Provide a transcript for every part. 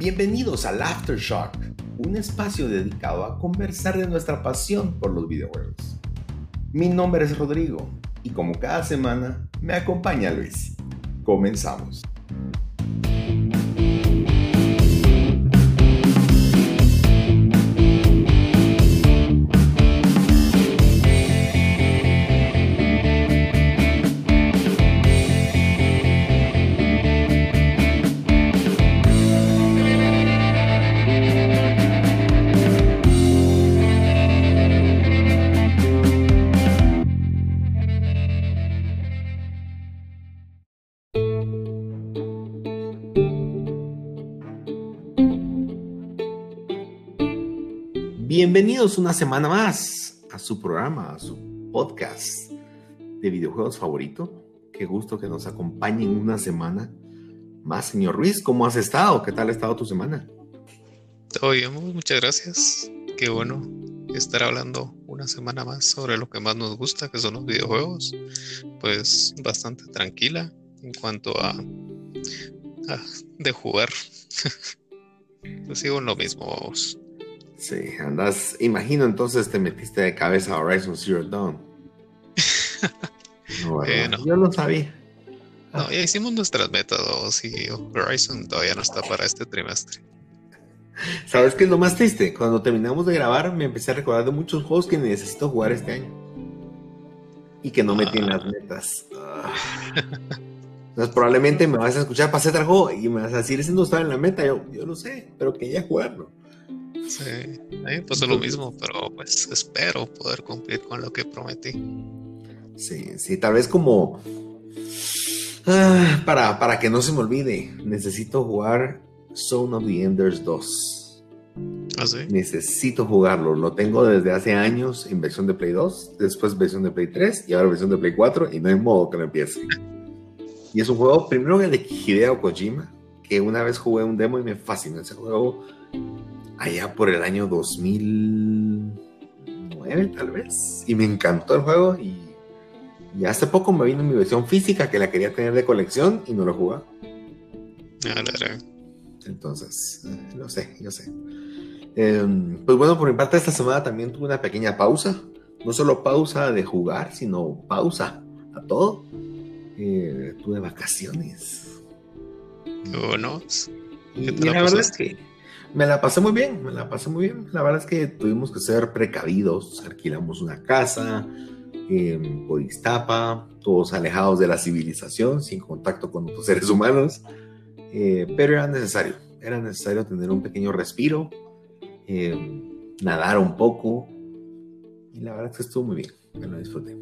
Bienvenidos al Aftershock, un espacio dedicado a conversar de nuestra pasión por los videojuegos. Mi nombre es Rodrigo y como cada semana me acompaña Luis. Comenzamos. Bienvenidos una semana más a su programa, a su podcast de videojuegos favorito. Qué gusto que nos acompañen una semana más, señor Ruiz. ¿Cómo has estado? ¿Qué tal ha estado tu semana? Todo bien, muchas gracias. Qué bueno estar hablando una semana más sobre lo que más nos gusta, que son los videojuegos. Pues bastante tranquila en cuanto a, de jugar. pues sigo en lo mismo, vamos. Sí, andas, imagino entonces te metiste de cabeza a Horizon Zero Dawn. Eh, no, Yo lo sabía. No, ya hicimos nuestras metas y Horizon todavía no está para este trimestre. ¿Sabes qué es lo más triste? Cuando terminamos de grabar me empecé a recordar de muchos juegos que necesito jugar este año. Y que no metí en las ah. metas. Ah. Entonces probablemente me vas a escuchar para hacer juego y me vas a decir, ese no estaba en la meta. Yo, yo lo sé, pero quería jugarlo. Sí, a mí pasó lo mismo, pero pues espero poder cumplir con lo que prometí. Sí, sí, tal vez como ah, para, para que no se me olvide, necesito jugar Zone of the Enders 2. ¿Ah, sí? Necesito jugarlo, lo tengo desde hace años en versión de Play 2, después versión de Play 3 y ahora versión de Play 4 y no hay modo que lo empiece. y es un juego, primero de Hideo Kojima, que una vez jugué un demo y me fascinó ese juego allá por el año 2009 tal vez. Y me encantó el juego y, hace poco me vino mi versión física que la quería tener de colección y no lo jugué. Ah, Entonces, eh, lo sé, yo sé. Em, pues bueno, por mi parte esta semana también tuve una pequeña pausa. No solo pausa de jugar, sino pausa a todo. Eh, tuve vacaciones. Bueno, y, la verdad es que me la pasé muy bien, me la pasé muy bien. La verdad es que tuvimos que ser precavidos, alquilamos una casa en Podistapa, todos alejados de la civilización, sin contacto con otros seres humanos, eh, pero era necesario, era necesario tener un pequeño respiro, eh, nadar un poco, y la verdad es que estuvo muy bien, me lo disfruté.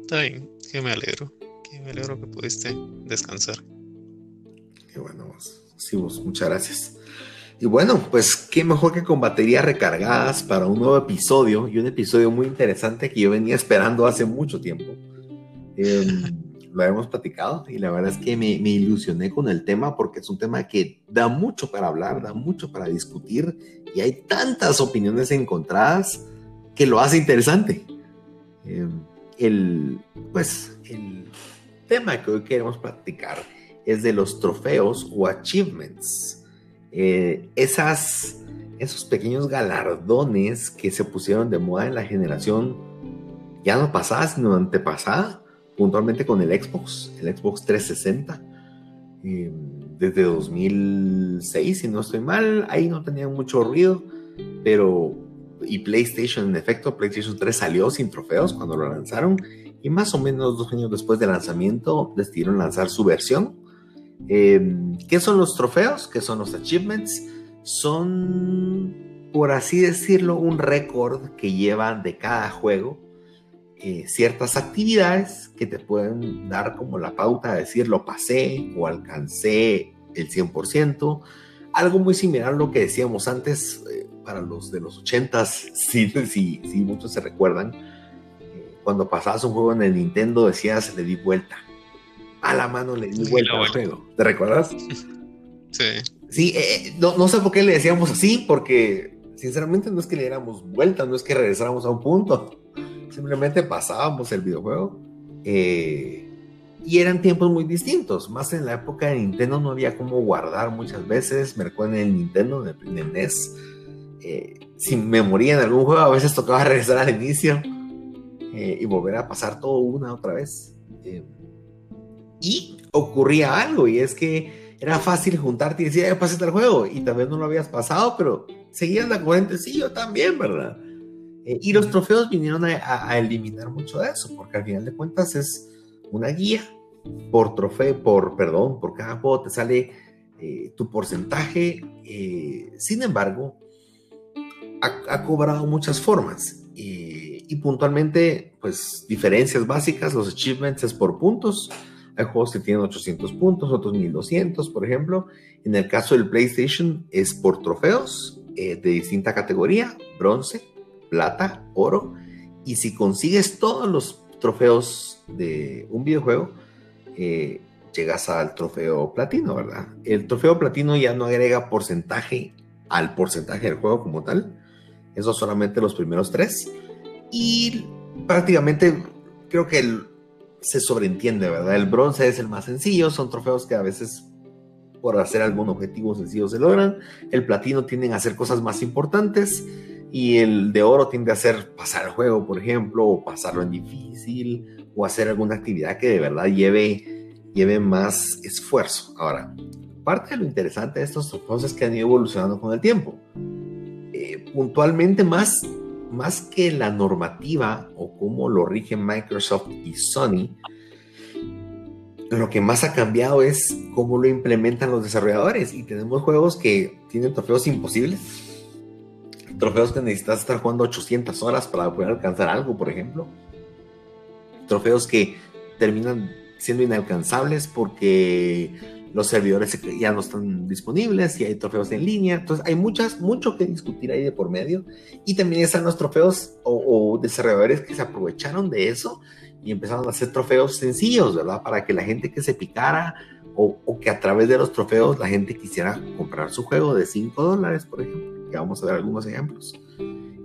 Está bien, que me alegro, que me alegro que pudiste descansar. Qué bueno, vos. Sí, muchas gracias. Y bueno, pues qué mejor que con baterías recargadas para un nuevo episodio y un episodio muy interesante que yo venía esperando hace mucho tiempo. Em, lo habíamos platicado y la verdad es que me, me, ilusioné con el tema porque es un tema que da mucho para hablar, da mucho para discutir y hay tantas opiniones encontradas que lo hace interesante. Em, el, pues, el tema que hoy queremos platicar es de los trofeos o achievements eh, esas, esos pequeños galardones que se pusieron de moda en la generación ya no pasada, sino antepasada, puntualmente con el Xbox, el Xbox 360. Eh, desde 2006, si no estoy mal, ahí no tenía mucho ruido, pero y PlayStation, en efecto, PlayStation 3 salió sin trofeos cuando lo lanzaron y más o menos dos años después del lanzamiento decidieron lanzar su versión Em, ¿Qué son los trofeos? ¿Qué son los achievements? Son, por así decirlo, un récord que llevan de cada juego eh, ciertas actividades que te pueden dar como la pauta de decir lo pasé o alcancé el 100%. Algo muy similar a lo que decíamos antes eh, para los de los 80s, si, si, si muchos se recuerdan. Eh, cuando pasabas un juego en el Nintendo decías le di vuelta a la mano le di vuelta al juego. ¿Te recuerdas? Sí. Sí, eh, eh, no, sé por qué le decíamos así, porque sinceramente no es que le diéramos vuelta, no es que regresáramos a un punto. Simplemente pasábamos el videojuego. Eh, y eran tiempos muy distintos. Más en la época de Nintendo no había cómo guardar muchas veces. Me recuerdo en el Nintendo, en el NES. Eh, si me moría en algún juego, a veces tocaba regresar al inicio eh, y volver a pasar todo una otra vez. Eh, y ocurría algo, y es que era fácil juntarte y decir, ya pasaste el juego, y tal vez no lo habías pasado, pero seguías la corriente, sí, yo también, ¿verdad? y los trofeos vinieron a, a eliminar mucho de eso, porque al final de cuentas es una guía por trofeo, por, perdón, por cada juego te sale eh, tu porcentaje. Eh, sin embargo, ha, cobrado muchas formas eh, y puntualmente, pues diferencias básicas, los achievements es por puntos. Hay juegos que tienen 800 puntos, otros 1200, por ejemplo. En el caso del PlayStation es por trofeos de distinta categoría, bronce, plata, oro. Y si consigues todos los trofeos de un videojuego, eh, llegas al trofeo platino, ¿verdad? El trofeo platino ya no agrega porcentaje al porcentaje del juego como tal. Eso solamente los primeros tres. Y prácticamente creo que se sobreentiende, ¿verdad? El bronce es el más sencillo, son trofeos que a veces por hacer algún objetivo sencillo se logran. El platino tienden a hacer cosas más importantes y el de oro tiende a hacer pasar el juego, por ejemplo, o pasarlo en difícil, o hacer alguna actividad que de verdad lleve, lleve más esfuerzo. Ahora, parte de lo interesante de estos trofeos es que han ido evolucionando con el tiempo. Eh, puntualmente más, más que la normativa o cómo lo rigen Microsoft y Sony, lo que más ha cambiado es cómo lo implementan los desarrolladores. Y tenemos juegos que tienen trofeos imposibles, trofeos que necesitas estar jugando 800 horas para poder alcanzar algo, por ejemplo, trofeos que terminan siendo inalcanzables porque los servidores ya no están disponibles y hay trofeos en línea. Entonces hay muchas, mucho que discutir ahí de por medio. Y también están los trofeos o, desarrolladores que se aprovecharon de eso y empezaron a hacer trofeos sencillos, ¿verdad? Para que la gente que se picara o, o que a través de los trofeos la gente quisiera comprar su juego de 5 dólares, por ejemplo, que vamos a ver algunos ejemplos.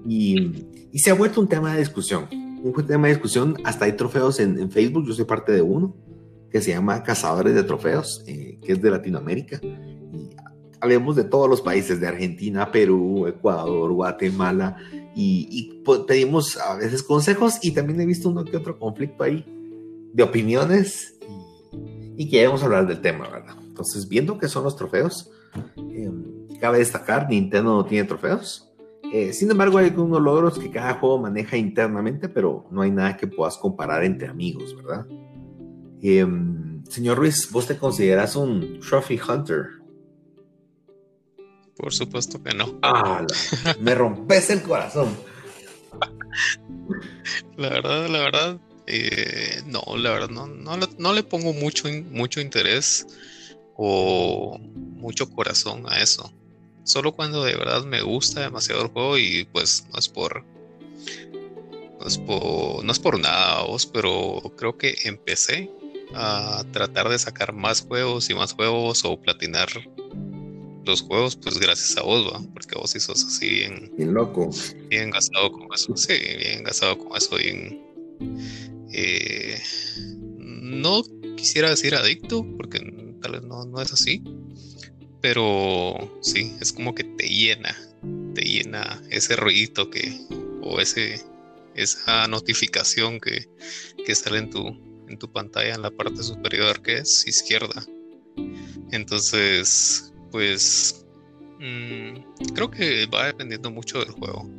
Y se ha vuelto un tema de discusión un tema de discusión. Hasta hay trofeos en, Facebook, yo soy parte de uno, que se llama Cazadores de Trofeos, eh, que es de Latinoamérica. Y hablemos de todos los países, de Argentina, Perú, Ecuador, Guatemala, y, pedimos a veces consejos y también he visto uno que otro conflicto ahí de opiniones y, y queremos hablar del tema, ¿verdad? Entonces, viendo que son los trofeos, em, cabe destacar, Nintendo no tiene trofeos. Eh, sin embargo, hay algunos logros que cada juego maneja internamente, pero no hay nada que puedas comparar entre amigos, ¿verdad? Em, señor Ruiz, ¿vos te consideras un Trophy Hunter? Por supuesto que no. Ah, me rompes el corazón. La verdad, la verdad, eh, no, la verdad, no, no, le pongo mucho, mucho interés o mucho corazón a eso solo cuando de verdad me gusta demasiado el juego y pues no es por no es por, no es por nada vos, pero creo que empecé a tratar de sacar más juegos y más juegos o platinar los juegos pues gracias a vos, ¿va? porque vos sí sos así bien, bien loco, bien gastado con eso, sí, bien gastado con eso, bien eh, no quisiera decir adicto, porque tal vez no, no es así, pero sí, es como que te llena, te llena ese ruidito que, o ese, esa notificación que, que sale en tu, en tu pantalla en la parte superior que es izquierda. Entonces, pues mm, creo que va dependiendo mucho del juego.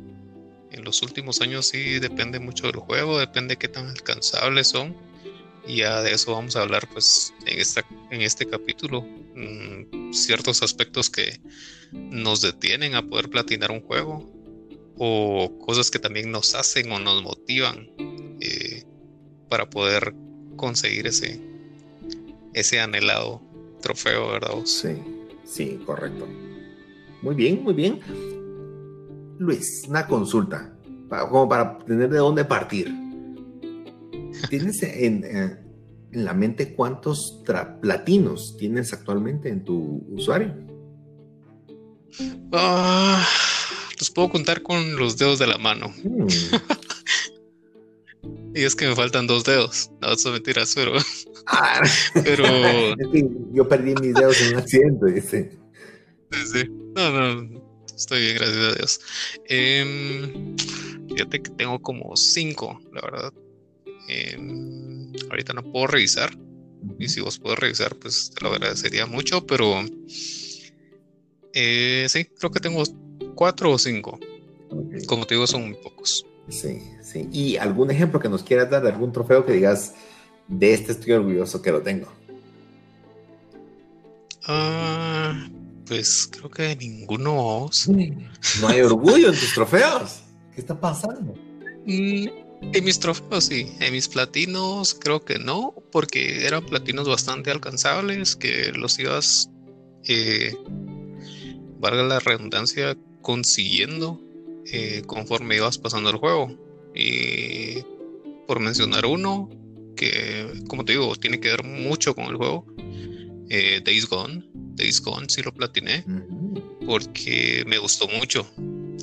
En los últimos años sí depende mucho del juego, depende qué tan alcanzables son. Y ya de eso vamos a hablar pues en, esta, en este capítulo. Mm, ciertos aspectos que nos detienen a poder platinar un juego o cosas que también nos hacen o nos motivan eh, para poder conseguir ese, ese anhelado trofeo, ¿verdad? Sí, sí, correcto. Muy bien, muy bien. Luis, una consulta, como para tener de dónde partir. ¿Tienes en, eh, en la mente cuántos platinos tienes actualmente en tu usuario. Ah, los puedo contar con los dedos de la mano. Mm. y es que me faltan dos dedos. No, son mentiras, pero Ah, pero. yo perdí mis dedos en un accidente, dice. Sí, No, no. Estoy bien, gracias a Dios. Eh, fíjate que tengo como cinco, la verdad. Em, ahorita no puedo revisar. Y si vos puedes revisar, pues te lo agradecería mucho. Pero eh, sí, creo que tengo cuatro o cinco. Como te digo, son muy pocos. Sí, sí. ¿Y algún ejemplo que nos quieras dar de algún trofeo que digas, de este estoy orgulloso que lo tengo? Ah, pues creo que ninguno. No hay orgullo en tus trofeos. ¿Qué está pasando? Mm, en mis trofeos sí, en mis platinos creo que no, porque eran platinos bastante alcanzables, que los ibas, eh, valga la redundancia, consiguiendo eh, conforme ibas pasando el juego. Y por mencionar uno, que como te digo, tiene que ver mucho con el juego, eh, Days Gone. Days Gone sí lo platiné, porque me gustó mucho.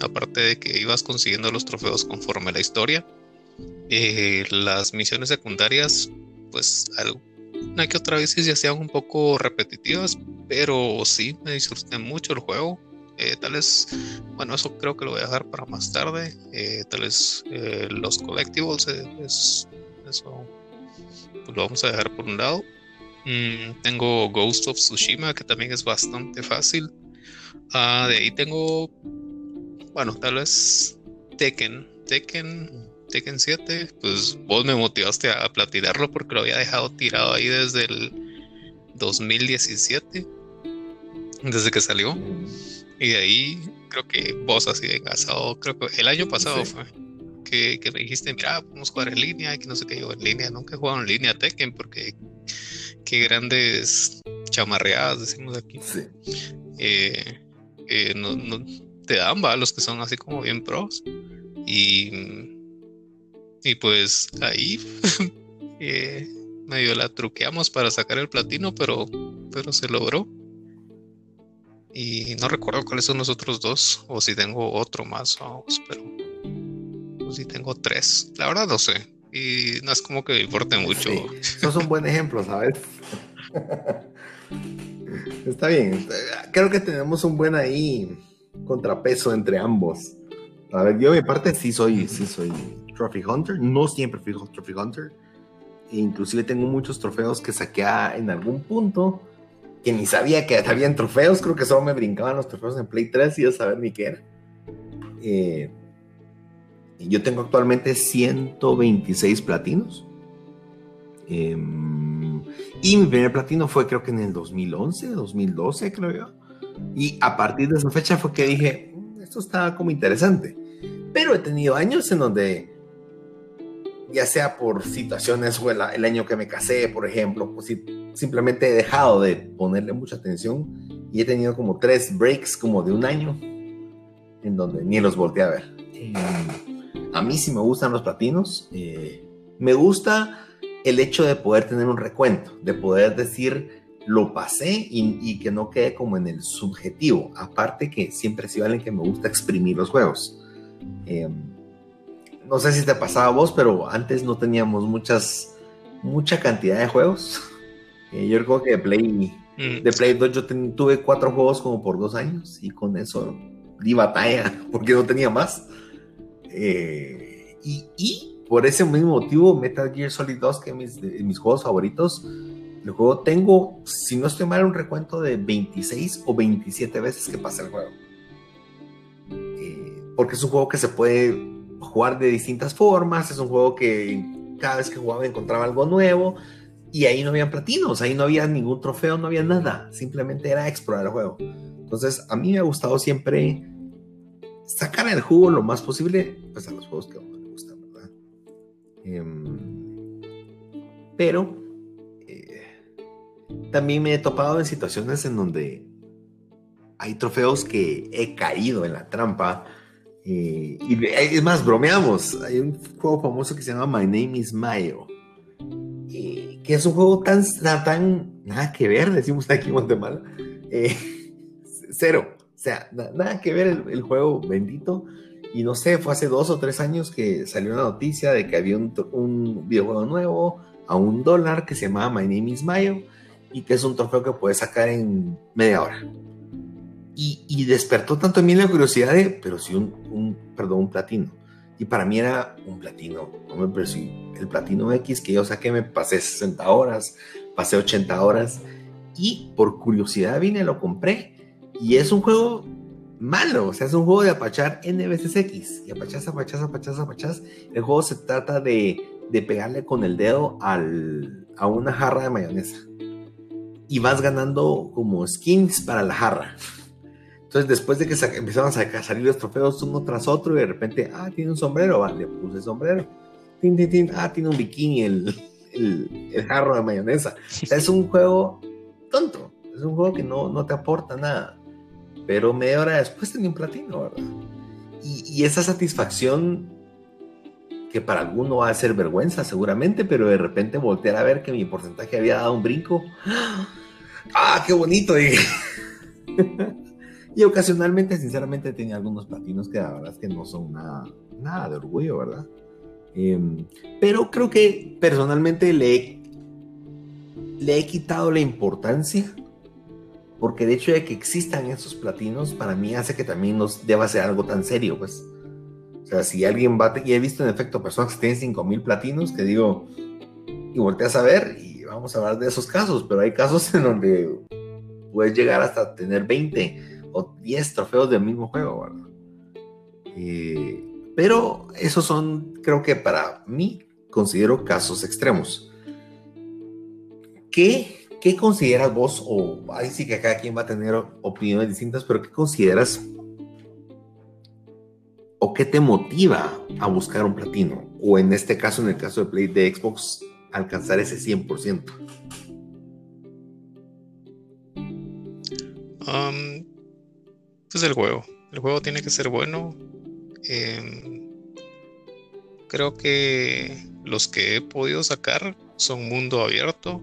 Aparte de que ibas consiguiendo los trofeos conforme la historia. Eh, las misiones secundarias, pues una que otra vez se hacían un poco repetitivas, pero sí me disfruté mucho el juego. Eh, tal vez, bueno, eso creo que lo voy a dejar para más tarde. Eh, tal vez eh, los collectibles, eso pues lo vamos a dejar por un lado. Mm, tengo Ghost of Tsushima, que también es bastante fácil. Ah, de ahí tengo, bueno, tal vez Tekken. Tekken, Tekken 7, pues vos me motivaste a platinarlo porque lo había dejado tirado ahí desde el 2017, desde que salió. Y de ahí creo que vos así engasado, creo que el año pasado fue que, me dijiste, mira, podemos jugar en línea, y que no sé qué yo en línea, nunca he jugado en línea Tekken porque qué grandes chamarreadas decimos aquí. Eh, eh, no, te dan va los que son así como bien pros. Y, y pues ahí eh, medio la truqueamos para sacar el platino, pero, pero se logró. Y no recuerdo cuáles son los otros dos, o si tengo otro más, pero pues si tengo tres. La verdad no sé. Y no es como que me importe mucho. Eso es un buen ejemplo, ¿sabes? Está bien. Creo que tenemos un buen ahí contrapeso entre ambos. A ver, yo de mi parte sí soy, sí soy Trophy Hunter. No siempre fui Trophy Hunter. inclusive tengo muchos trofeos que saqué en algún punto que ni sabía que habían trofeos, creo que solo me brincaban los trofeos en Play 3 y yo sabía ni qué era. Eh, yo tengo actualmente 126 platinos. Em, y mi primer platino fue creo que en el 2011, 2012 creo yo. Y a partir de esa fecha fue que dije, mm, esto está como interesante. Pero he tenido años en donde ya sea por situaciones o el, año que me casé, por ejemplo, pues simplemente he dejado de ponerle mucha atención y he tenido como tres breaks como de un año en donde ni los volteé a ver. Em, a mí sí me gustan los platinos. Eh, me gusta el hecho de poder tener un recuento, de poder decir lo pasé y, que no quede como en el subjetivo. Aparte que siempre ha sido alguien que me gusta exprimir los juegos. Em, no sé si te pasaba a vos, pero antes no teníamos muchas, mucha cantidad de juegos. Eh, yo recuerdo que de Play, mm. de Play 2 yo tuve cuatro juegos como por dos años y con eso di batalla porque no tenía más. Eh, y, por ese mismo motivo, Metal Gear Solid 2, que es mis, juegos favoritos, el juego tengo, si no estoy mal, un recuento de 26 o 27 veces que pasa el juego. Eh, porque es un juego que se puede jugar de distintas formas, es un juego que cada vez que jugaba encontraba algo nuevo y ahí no había platinos, ahí no había ningún trofeo, no había nada, simplemente era explorar el juego. Entonces, a mí me ha gustado siempre sacar el jugo lo más posible pues, a los juegos que a uno le gustan, ¿verdad? Em, pero eh, también me he topado en situaciones en donde hay trofeos que he caído en la trampa. Eh, y es más, bromeamos. Hay un juego famoso que se llama My Name is Mayo. Eh, que es un juego tan, tan, nada que ver, decimos aquí en Guatemala. cero o sea, nada que ver el, juego bendito. Y no sé, fue hace dos o tres años que salió una noticia de que había un, videojuego nuevo a un dólar que se llama My Name is Mayo y que es un trofeo que puedes sacar en media hora. Y, despertó tanto en mí la curiosidad de, pero si un, un, perdón, un platino. Y para mí era un platino, no me percibí. El platino X que yo saqué me pasé 60 horas, pasé 80 horas y por curiosidad vine, lo compré. Y es un juego malo, o sea, es un juego de apachar N veces X. Y apachas, apachas, apachas, apachas. El juego se trata de, de pegarle con el dedo al, a una jarra de mayonesa. Y vas ganando como skins para la jarra. Entonces, después de que empezaron a salir los trofeos uno tras otro, y de repente, ah, tiene un sombrero, vale, le puse sombrero. Tin, tin, tin, ah, tiene un bikini, el, el, el, jarro de mayonesa. O sea, es un juego tonto, es un juego que no, no te aporta nada. Pero media hora después tenía un platino, ¿verdad? Y, y esa satisfacción que para alguno va a ser vergüenza seguramente, pero de repente voltear a ver que mi porcentaje había dado un brinco. ¡Ah, qué bonito! Dije. Y ocasionalmente, sinceramente, tenía algunos platinos que la verdad es que no son nada, nada de orgullo, ¿verdad? Em, pero creo que personalmente le he, le he quitado la importancia porque el hecho de que existan esos platinos para mí hace que también nos deba ser algo tan serio, pues. O sea, si alguien va, y he visto en efecto personas que tienen 5000 platinos, que digo, y volteas a ver, y vamos a hablar de esos casos, pero hay casos en donde puedes llegar hasta tener 20 o 10 trofeos del mismo juego, ¿verdad? Eh, pero esos son, creo que para mí, considero casos extremos. ¿Qué, qué consideras vos, o ahí sí que cada quien va a tener opiniones distintas, pero qué consideras o qué te motiva a buscar un platino? O en este caso, en el caso de Play de Xbox, alcanzar ese 100%. Um, pues el juego. El juego tiene que ser bueno. Em, creo que los que he podido sacar son mundo abierto.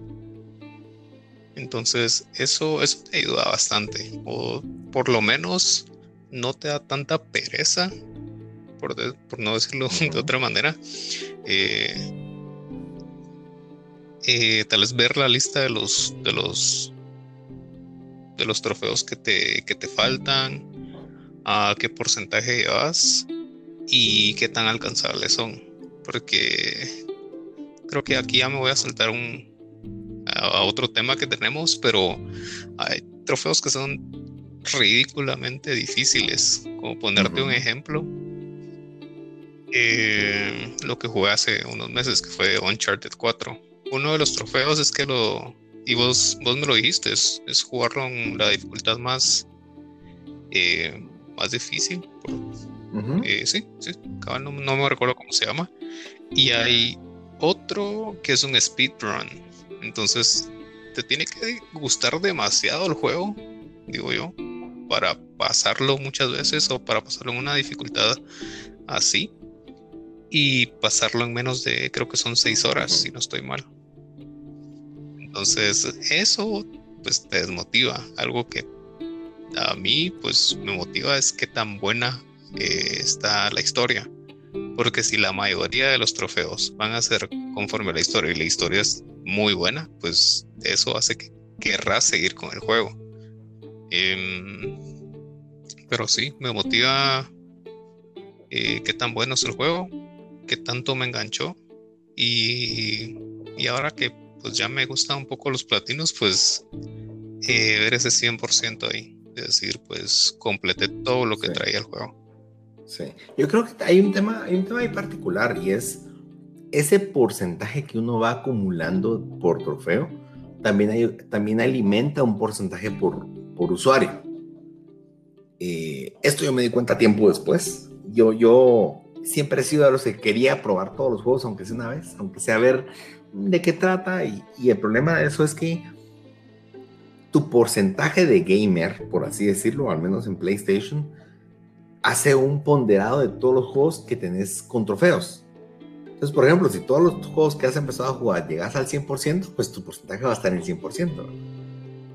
Entonces eso, eso te ayuda bastante. O por lo menos no te da tanta pereza, por, no decirlo de otra manera. Eh, eh, tal vez ver la lista de los, de los de los trofeos que te, que te faltan, a qué porcentaje llevas y qué tan alcanzables son. Porque creo que aquí ya me voy a saltar un, a, otro tema que tenemos, pero hay trofeos que son ridículamente difíciles. Como ponerte un ejemplo, eh, lo que jugué hace unos meses, que fue Uncharted 4. Uno de los trofeos es que lo, y vos, vos me lo dijiste, es, jugarlo en la dificultad más, eh, más difícil. Eh, sí, sí, no, me recuerdo cómo se llama. Y hay otro que es un speedrun. Entonces, te tiene que gustar demasiado el juego, digo yo, para pasarlo muchas veces o para pasarlo en una dificultad así. Y pasarlo en menos de, creo que son seis horas, si no estoy mal. Entonces, eso pues te desmotiva. Algo que a mí pues me motiva es qué tan buena eh, está la historia. Porque si la mayoría de los trofeos van a ser conforme a la historia y la historia es muy buena, pues eso hace que querrás seguir con el juego. Em, pero sí, me motiva eh, qué tan bueno es el juego, qué tanto me enganchó. Y, y ahora que pues ya me gustan un poco los platinos, pues eh, ver ese 100% ahí. Es decir, pues completé todo lo que traía el juego. Sí, yo creo que hay un tema, hay un tema ahí particular y es ese porcentaje que uno va acumulando por trofeo, también, hay, también alimenta un porcentaje por, por usuario. Eh, esto yo me di cuenta tiempo después. Yo, yo siempre he sido de los que quería probar todos los juegos, aunque sea una vez, aunque sea ver de qué trata y, el problema de eso es que tu porcentaje de gamer, por así decirlo, al menos en PlayStation, hace un ponderado de todos los juegos que tenés con trofeos. Entonces, por ejemplo, si todos los juegos que has empezado a jugar llegas al 100%, pues tu porcentaje va a estar en el 100%.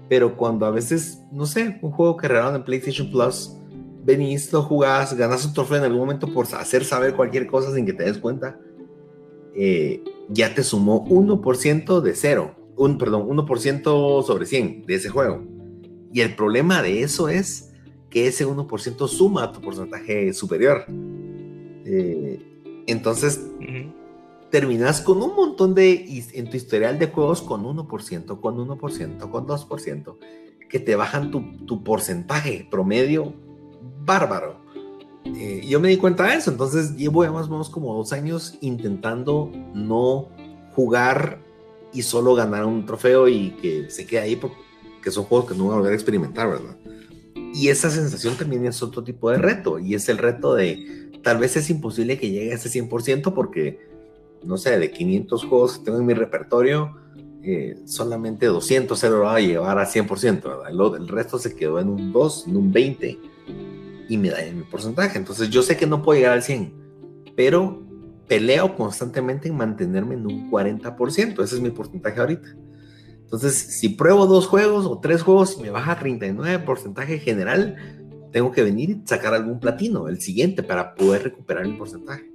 Pero cuando a veces, no sé, un juego que regalaron en PlayStation Plus, venís, lo jugás, ganas un trofeo en algún momento por hacer saber cualquier cosa sin que te des cuenta, eh, ya te sumó 1% de cero, un, perdón, 1% sobre 100 de ese juego. Y el problema de eso es que ese 1% suma a tu porcentaje superior. Eh, entonces, terminas con un montón de, en tu historial de juegos con 1%, con 1%, con 2%, que te bajan tu, tu porcentaje promedio bárbaro. Eh, yo me di cuenta de eso, entonces llevo más o menos como dos años intentando no jugar y solo ganar un trofeo y que se quede ahí porque son juegos que no voy a volver a experimentar, ¿verdad? Y esa sensación también es otro tipo de reto y es el reto de tal vez es imposible que llegue a ese 100% porque, no sé, de 500 juegos que tengo en mi repertorio, eh, solamente 200 se lo va a llevar a 100%, ¿verdad? El, resto se quedó en un 2, en un 20 y me da mi porcentaje. Entonces yo sé que no puedo llegar al 100, pero peleo constantemente en mantenerme en un 40%. Ese es mi porcentaje ahorita. Entonces, si pruebo dos juegos o tres juegos y me baja 39 porcentaje general, tengo que venir y sacar algún platino, el siguiente, para poder recuperar mi porcentaje.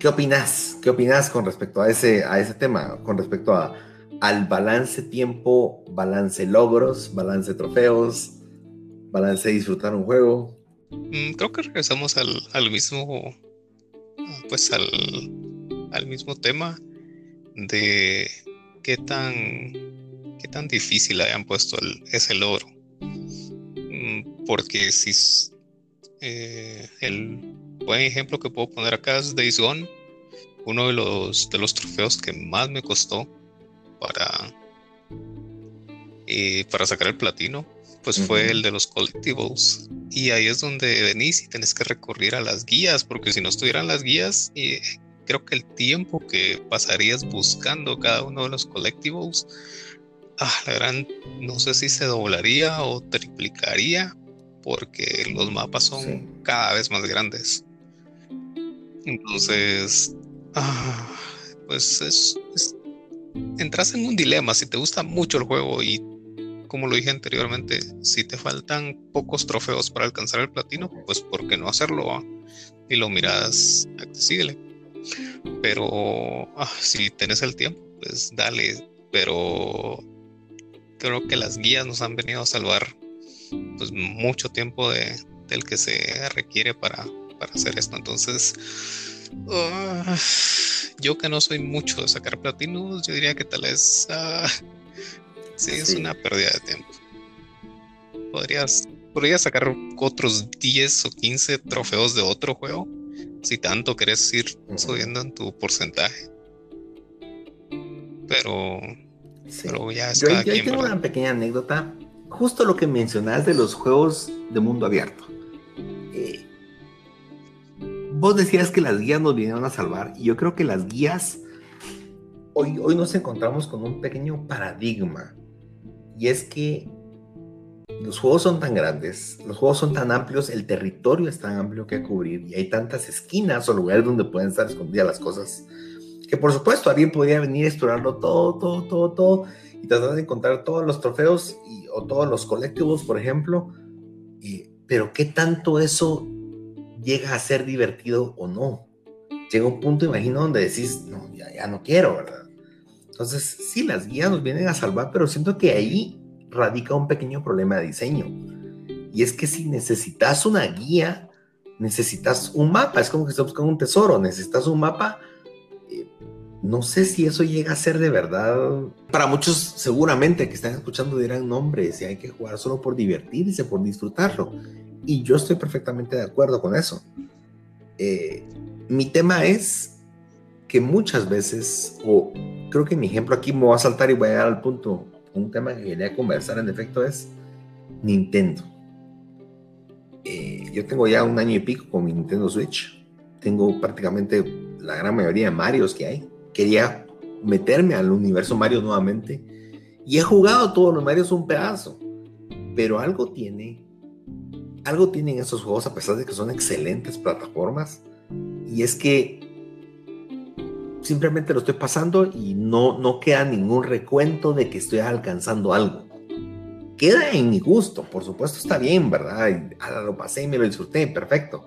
¿Qué opinas? ¿Qué opinas con respecto a ese, a ese tema? Con respecto a, al balance tiempo, balance logros, balance trofeos, balance disfrutar un juego. Mm, creo que regresamos al, mismo, pues al, mismo tema de qué tan, qué tan difícil hayan puesto ese logro. Mm, porque si eh, el buen ejemplo que puedo poner acá es Days Gone, uno de los, de los trofeos que más me costó para, eh, para sacar el platino pues fue el de los collectibles. Y ahí es donde venís y tenés que recurrir a las guías, porque si no estuvieran las guías, eh, creo que el tiempo que pasarías buscando cada uno de los collectibles, ah, la gran, no sé si se doblaría o triplicaría, porque los mapas son cada vez más grandes. Entonces, ah, pues es, entras en un dilema. Si te gusta mucho el juego y como lo dije anteriormente, si te faltan pocos trofeos para alcanzar el platino, pues ¿por qué no hacerlo? Y lo miras accesible. Pero ah, si tienes el tiempo, pues dale. Pero creo que las guías nos han venido a salvar pues mucho tiempo de, del que se requiere para, para hacer esto. Entonces, ah, yo que no soy mucho de sacar platinos, yo diría que tal vez ah, Sí, es una pérdida de tiempo. Podrías, podrías sacar otros 10 o 15 trofeos de otro juego si tanto querés ir subiendo en tu porcentaje. Pero, pero ya es yo, yo tengo una pequeña anécdota. Justo lo que mencionas de los juegos de mundo abierto. Eh, vos decías que las guías nos vinieron a salvar y yo creo que las guías hoy, hoy nos encontramos con un pequeño paradigma y es que los juegos son tan grandes, los juegos son tan amplios, el territorio es tan amplio que cubrir y hay tantas esquinas o lugares donde pueden estar escondidas las cosas, que por supuesto alguien podría venir a explorarlo todo, todo, todo, todo y tratar de encontrar todos los trofeos o todos los collectibles, por ejemplo, pero ¿qué tanto eso llega a ser divertido o no? Llega un punto, imagino, donde decís, no, ya no quiero, ¿verdad? Entonces, sí, las guías nos vienen a salvar, pero siento que ahí radica un pequeño problema de diseño. Y es que si necesitas una guía, necesitas un mapa. Es como que estás buscando un tesoro, necesitas un mapa. Eh, no sé si eso llega a ser de verdad. Para muchos, seguramente que están escuchando dirán, no, hombre, si hay que jugar solo por divertirse, por disfrutarlo. Y yo estoy perfectamente de acuerdo con eso. Eh, mi tema es que muchas veces, o creo que mi ejemplo aquí me va a saltar y voy a llegar al punto, un tema que quería conversar en efecto es Nintendo. Eh, yo tengo ya un año y pico con mi Nintendo Switch. Tengo prácticamente la gran mayoría de Marios que hay. Quería meterme al universo Mario nuevamente. Y he jugado todos los Marios un pedazo. Pero algo tiene. Algo tienen esos juegos a pesar de que son excelentes plataformas. Y es que simplemente lo estoy pasando y no, no queda ningún recuento de que estoy alcanzando algo. Queda en mi gusto, por supuesto está bien, ¿verdad? Y, ah, lo pasé y me lo disfruté, perfecto.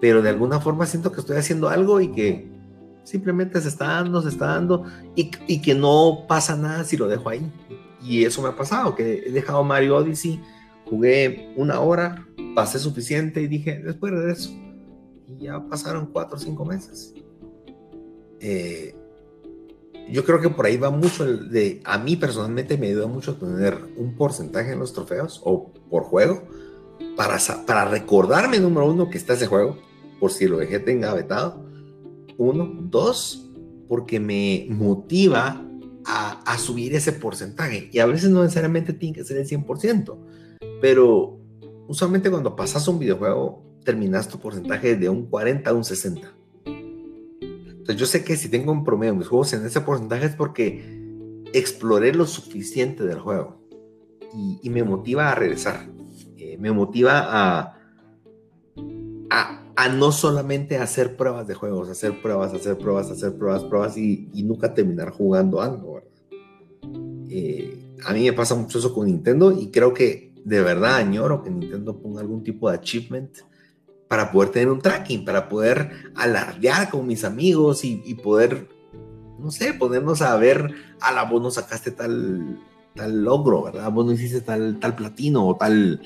Pero de alguna forma siento que estoy haciendo algo y que Simplemente se está dando, se está dando y, y que no pasa nada si lo dejo ahí. Y eso me ha pasado, que he dejado Mario Odyssey, jugué una hora, pasé suficiente y dije, después regreso. Y ya pasaron cuatro o cinco meses. Eh, yo creo que por ahí va mucho el de, a mí personalmente me ayuda mucho tener un porcentaje en los trofeos o por juego para, para recordarme, número uno, que está ese juego, por si lo dejé tenga vetado. Uno, dos, porque me motiva a, a, subir ese porcentaje. Y a veces no necesariamente tiene que ser el 100%, pero usualmente cuando pasas un videojuego, terminas tu porcentaje de un 40 a un 60 yo sé que si tengo un promedio mis juegos en ese porcentaje es porque exploré lo suficiente del juego y, me motiva a regresar. Eh, me motiva a, a, no solamente hacer pruebas de juegos, hacer pruebas, hacer pruebas, hacer pruebas, pruebas y, nunca terminar jugando algo, eh, a mí me pasa mucho eso con Nintendo y creo que de verdad añoro que Nintendo ponga algún tipo de achievement para poder tener un tracking, para poder alardear con mis amigos y, poder, no sé, ponernos a ver, a la vos no sacaste tal, tal logro, ¿verdad? Vos no hiciste tal, tal platino o tal,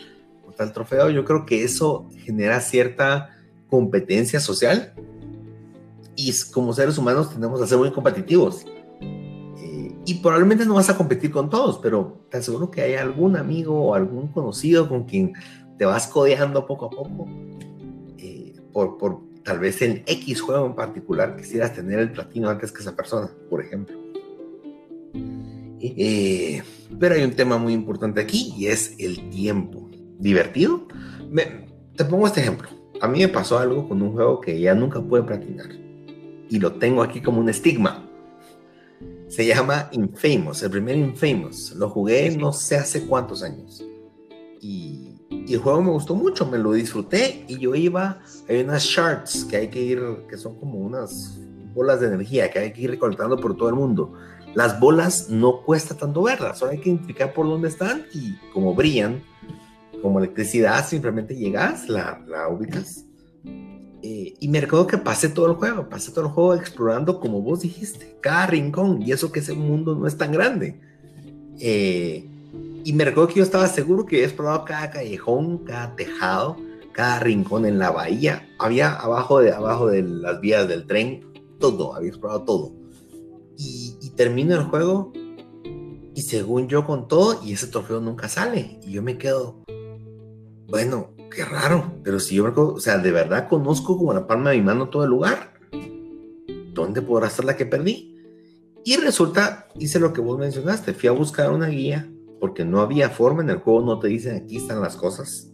o tal trofeo. Yo creo que eso genera cierta competencia social y como seres humanos tenemos que ser muy competitivos. Eh, y probablemente no vas a competir con todos, pero te aseguro que hay algún amigo o algún conocido con quien te vas codeando poco a poco por, por tal vez en X juego en particular quisieras tener el platino antes que esa persona, por ejemplo. Eh, pero hay un tema muy importante aquí y es el tiempo. ¿Divertido? te pongo este ejemplo. A mí me pasó algo con un juego que ya nunca pude platinar y lo tengo aquí como un estigma. Se llama Infamous, el primer Infamous. Lo jugué no sé hace cuántos años. Y y el juego me gustó mucho, me lo disfruté y yo iba, hay unas shards que hay que ir, que son como unas bolas de energía que hay que ir recolectando por todo el mundo. Las bolas no cuesta tanto verlas, solo hay que identificar por dónde están y como brillan, como electricidad, simplemente llegas, la, la ubicas. Eh, y me recuerdo que pasé todo el juego, pasé todo el juego explorando como vos dijiste, cada rincón, y eso que ese mundo no es tan grande. Eh, y me recuerdo que yo estaba seguro que había explorado cada callejón, cada tejado, cada rincón en la bahía. Había abajo de, abajo de las vías del tren, todo, había explorado todo. Y, y termino el juego y según yo con todo, y ese trofeo nunca sale. Y yo me quedo, bueno, qué raro, pero si yo, o sea, de verdad conozco como la palma de mi mano todo el lugar, ¿dónde podrá estar la que perdí? Y resulta, hice lo que vos mencionaste, fui a buscar una guía porque no había forma en el juego, no te dicen aquí están las cosas.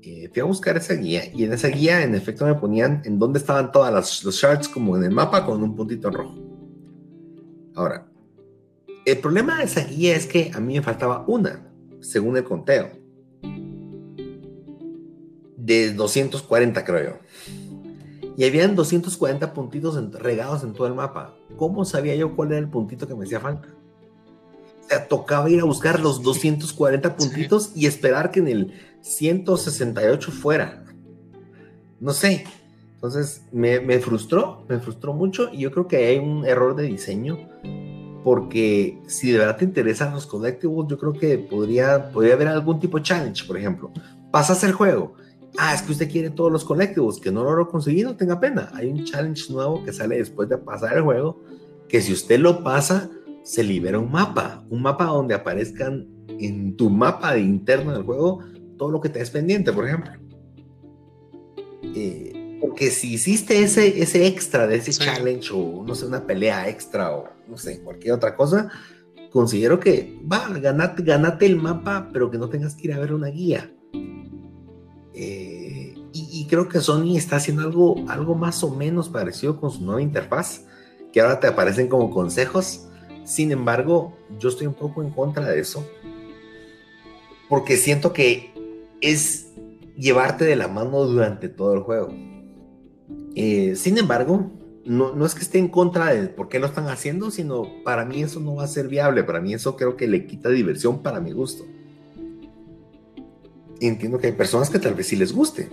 Eh, fui a buscar esa guía y en esa guía en efecto me ponían en dónde estaban todas las, los shards como en el mapa con un puntito rojo. Ahora, el problema de esa guía es que a mí me faltaba una, según el conteo. De 240 creo yo. Y habían 240 puntitos regados en todo el mapa. ¿Cómo sabía yo cuál era el puntito que me hacía falta? Tocaba ir a buscar los 240 puntitos y esperar que en el 168 fuera. No sé. Entonces me, frustró, me frustró mucho y yo creo que hay un error de diseño porque si de verdad te interesan los collectibles, yo creo que podría, podría haber algún tipo de challenge, por ejemplo. Pasas el juego. Ah, es que usted quiere todos los collectibles, que no lo logro conseguir, no tenga pena. Hay un challenge nuevo que sale después de pasar el juego, que si usted lo pasa, se libera un mapa, un mapa donde aparezcan en tu mapa de interno del juego todo lo que te es pendiente, por ejemplo. Eh, porque si hiciste ese, ese extra de ese challenge o no sé, una pelea extra o no sé, cualquier otra cosa, considero que va, ganate, ganate el mapa, pero que no tengas que ir a ver una guía. Eh, y, y, creo que Sony está haciendo algo, algo más o menos parecido con su nueva interfaz, que ahora te aparecen como consejos sin embargo, yo estoy un poco en contra de eso, porque siento que es llevarte de la mano durante todo el juego. Eh, sin embargo, no, no, es que esté en contra de por qué lo están haciendo, sino para mí eso no va a ser viable, para mí eso creo que le quita diversión para mi gusto. entiendo que hay personas que tal vez sí les guste,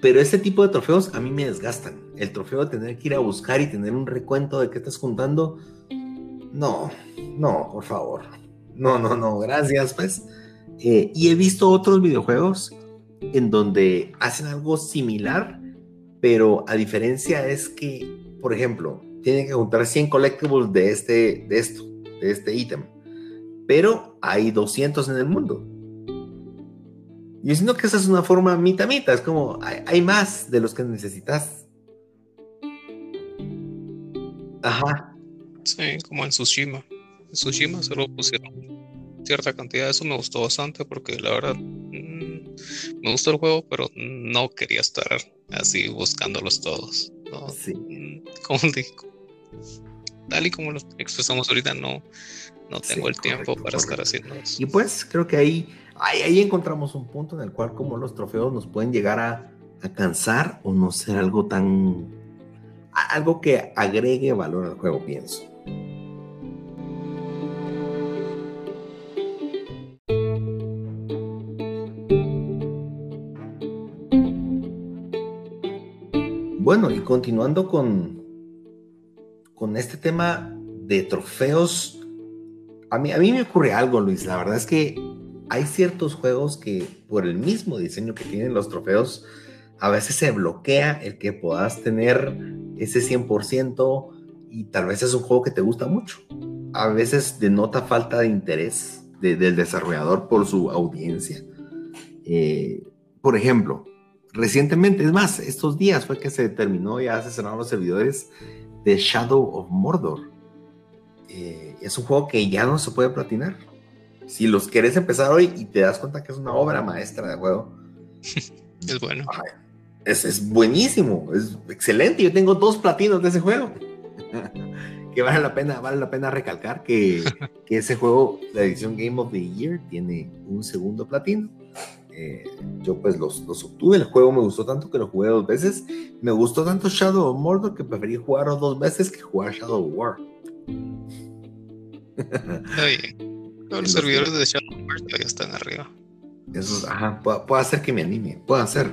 pero este tipo de trofeos a mí me desgastan el trofeo de tener que ir a buscar y tener un recuento de qué estás juntando, no, no, por favor. No, no, no, gracias, pues. Eh, y he visto otros videojuegos en donde hacen algo similar, pero a diferencia es que, por ejemplo, tienen que juntar 100 collectibles de este, de esto, de este ítem, pero hay 200 en el mundo. Yo siento que esa es una forma mitad-mitad, es como hay, más de los que necesitas. Ajá. Sí, como en Tsushima. En Tsushima solo pusieron cierta cantidad, eso me gustó bastante porque la verdad mm, me gustó el juego, pero no quería estar así buscándolos todos. Sí. Mm, como tal y como lo expresamos ahorita, no, no tengo el tiempo para estar haciendo eso. Y pues creo que ahí ahí, encontramos un punto en el cual como los trofeos nos pueden llegar a, cansar o no ser algo tan... algo que agregue valor al juego, pienso. Bueno, y continuando con, con este tema de trofeos, a mí, a mí me ocurre algo, Luis. La verdad es que hay ciertos juegos que por el mismo diseño que tienen los trofeos, a veces se bloquea el que puedas tener ese 100% y tal vez es un juego que te gusta mucho. A veces denota falta de interés del desarrollador por su audiencia. Eh, por ejemplo, recientemente, es más, estos días fue que se terminó, ya se cerraron los servidores de Shadow of Mordor. Eh, es un juego que ya no se puede platinar si los quieres empezar hoy y te das cuenta que es una obra maestra de juego. es bueno. es, es, buenísimo, es excelente. Yo tengo dos platinos de ese juego. que vale la pena, vale la pena recalcar que, que, ese juego, la edición Game of the Year, tiene un segundo platino. Eh, yo pues los, los, obtuve, el juego me gustó tanto que lo jugué dos veces. Me gustó tanto Shadow of Mordor que preferí jugarlo dos veces que jugar Shadow of War. los servidores de Shadowverse ya están arriba. Eso, ajá, puede, ser que me anime, puede ser.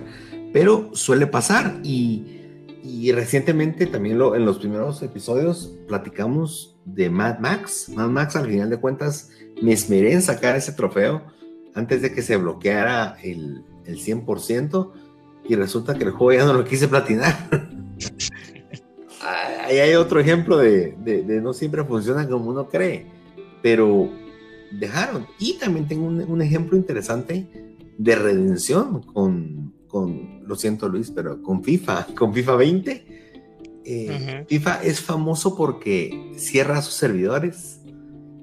Pero suele pasar y, y recientemente también lo, en los primeros episodios platicamos de Mad Max. Mad Max al final de cuentas me esmeré en sacar ese trofeo antes de que se bloqueara el, el 100% y resulta que el juego ya no lo quise platinar. Ahí hay otro ejemplo de, de, de, no siempre funciona como uno cree, pero dejaron. Y también tengo un, ejemplo interesante de redención con, con, lo siento Luis, pero con FIFA, con FIFA 20. Eh, FIFA es famoso porque cierra sus servidores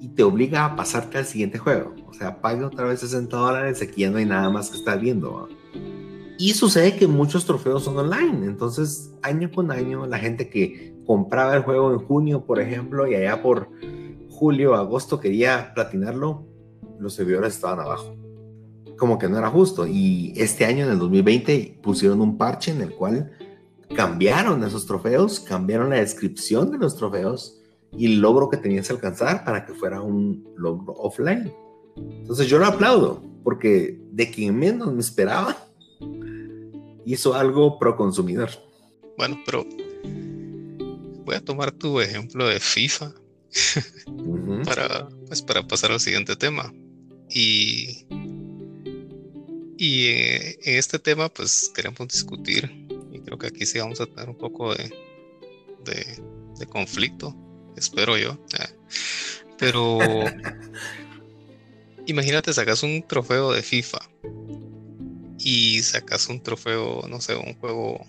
y te obliga a pasarte al siguiente juego. O sea, paga otra vez 60 dólares, aquí ya no hay nada más que estar viendo. Y sucede que muchos trofeos son online. Entonces, año con año, la gente que compraba el juego en junio, por ejemplo, y allá por julio, agosto quería platinarlo, los servidores estaban abajo. Como que no era justo. Y este año, en el 2020, pusieron un parche en el cual cambiaron esos trofeos, cambiaron la descripción de los trofeos y el logro que tenías que alcanzar para que fuera un logro offline. Entonces yo lo aplaudo, porque de quien menos me esperaba, hizo algo pro consumidor. Bueno, pero voy a tomar tu ejemplo de FIFA para, pues, para pasar al siguiente tema. Y, y eh, en este tema, pues queremos discutir, y creo que aquí sí vamos a tener un poco de, de, conflicto, espero yo. Eh, pero imagínate, sacas un trofeo de FIFA y sacas un trofeo, no sé, un juego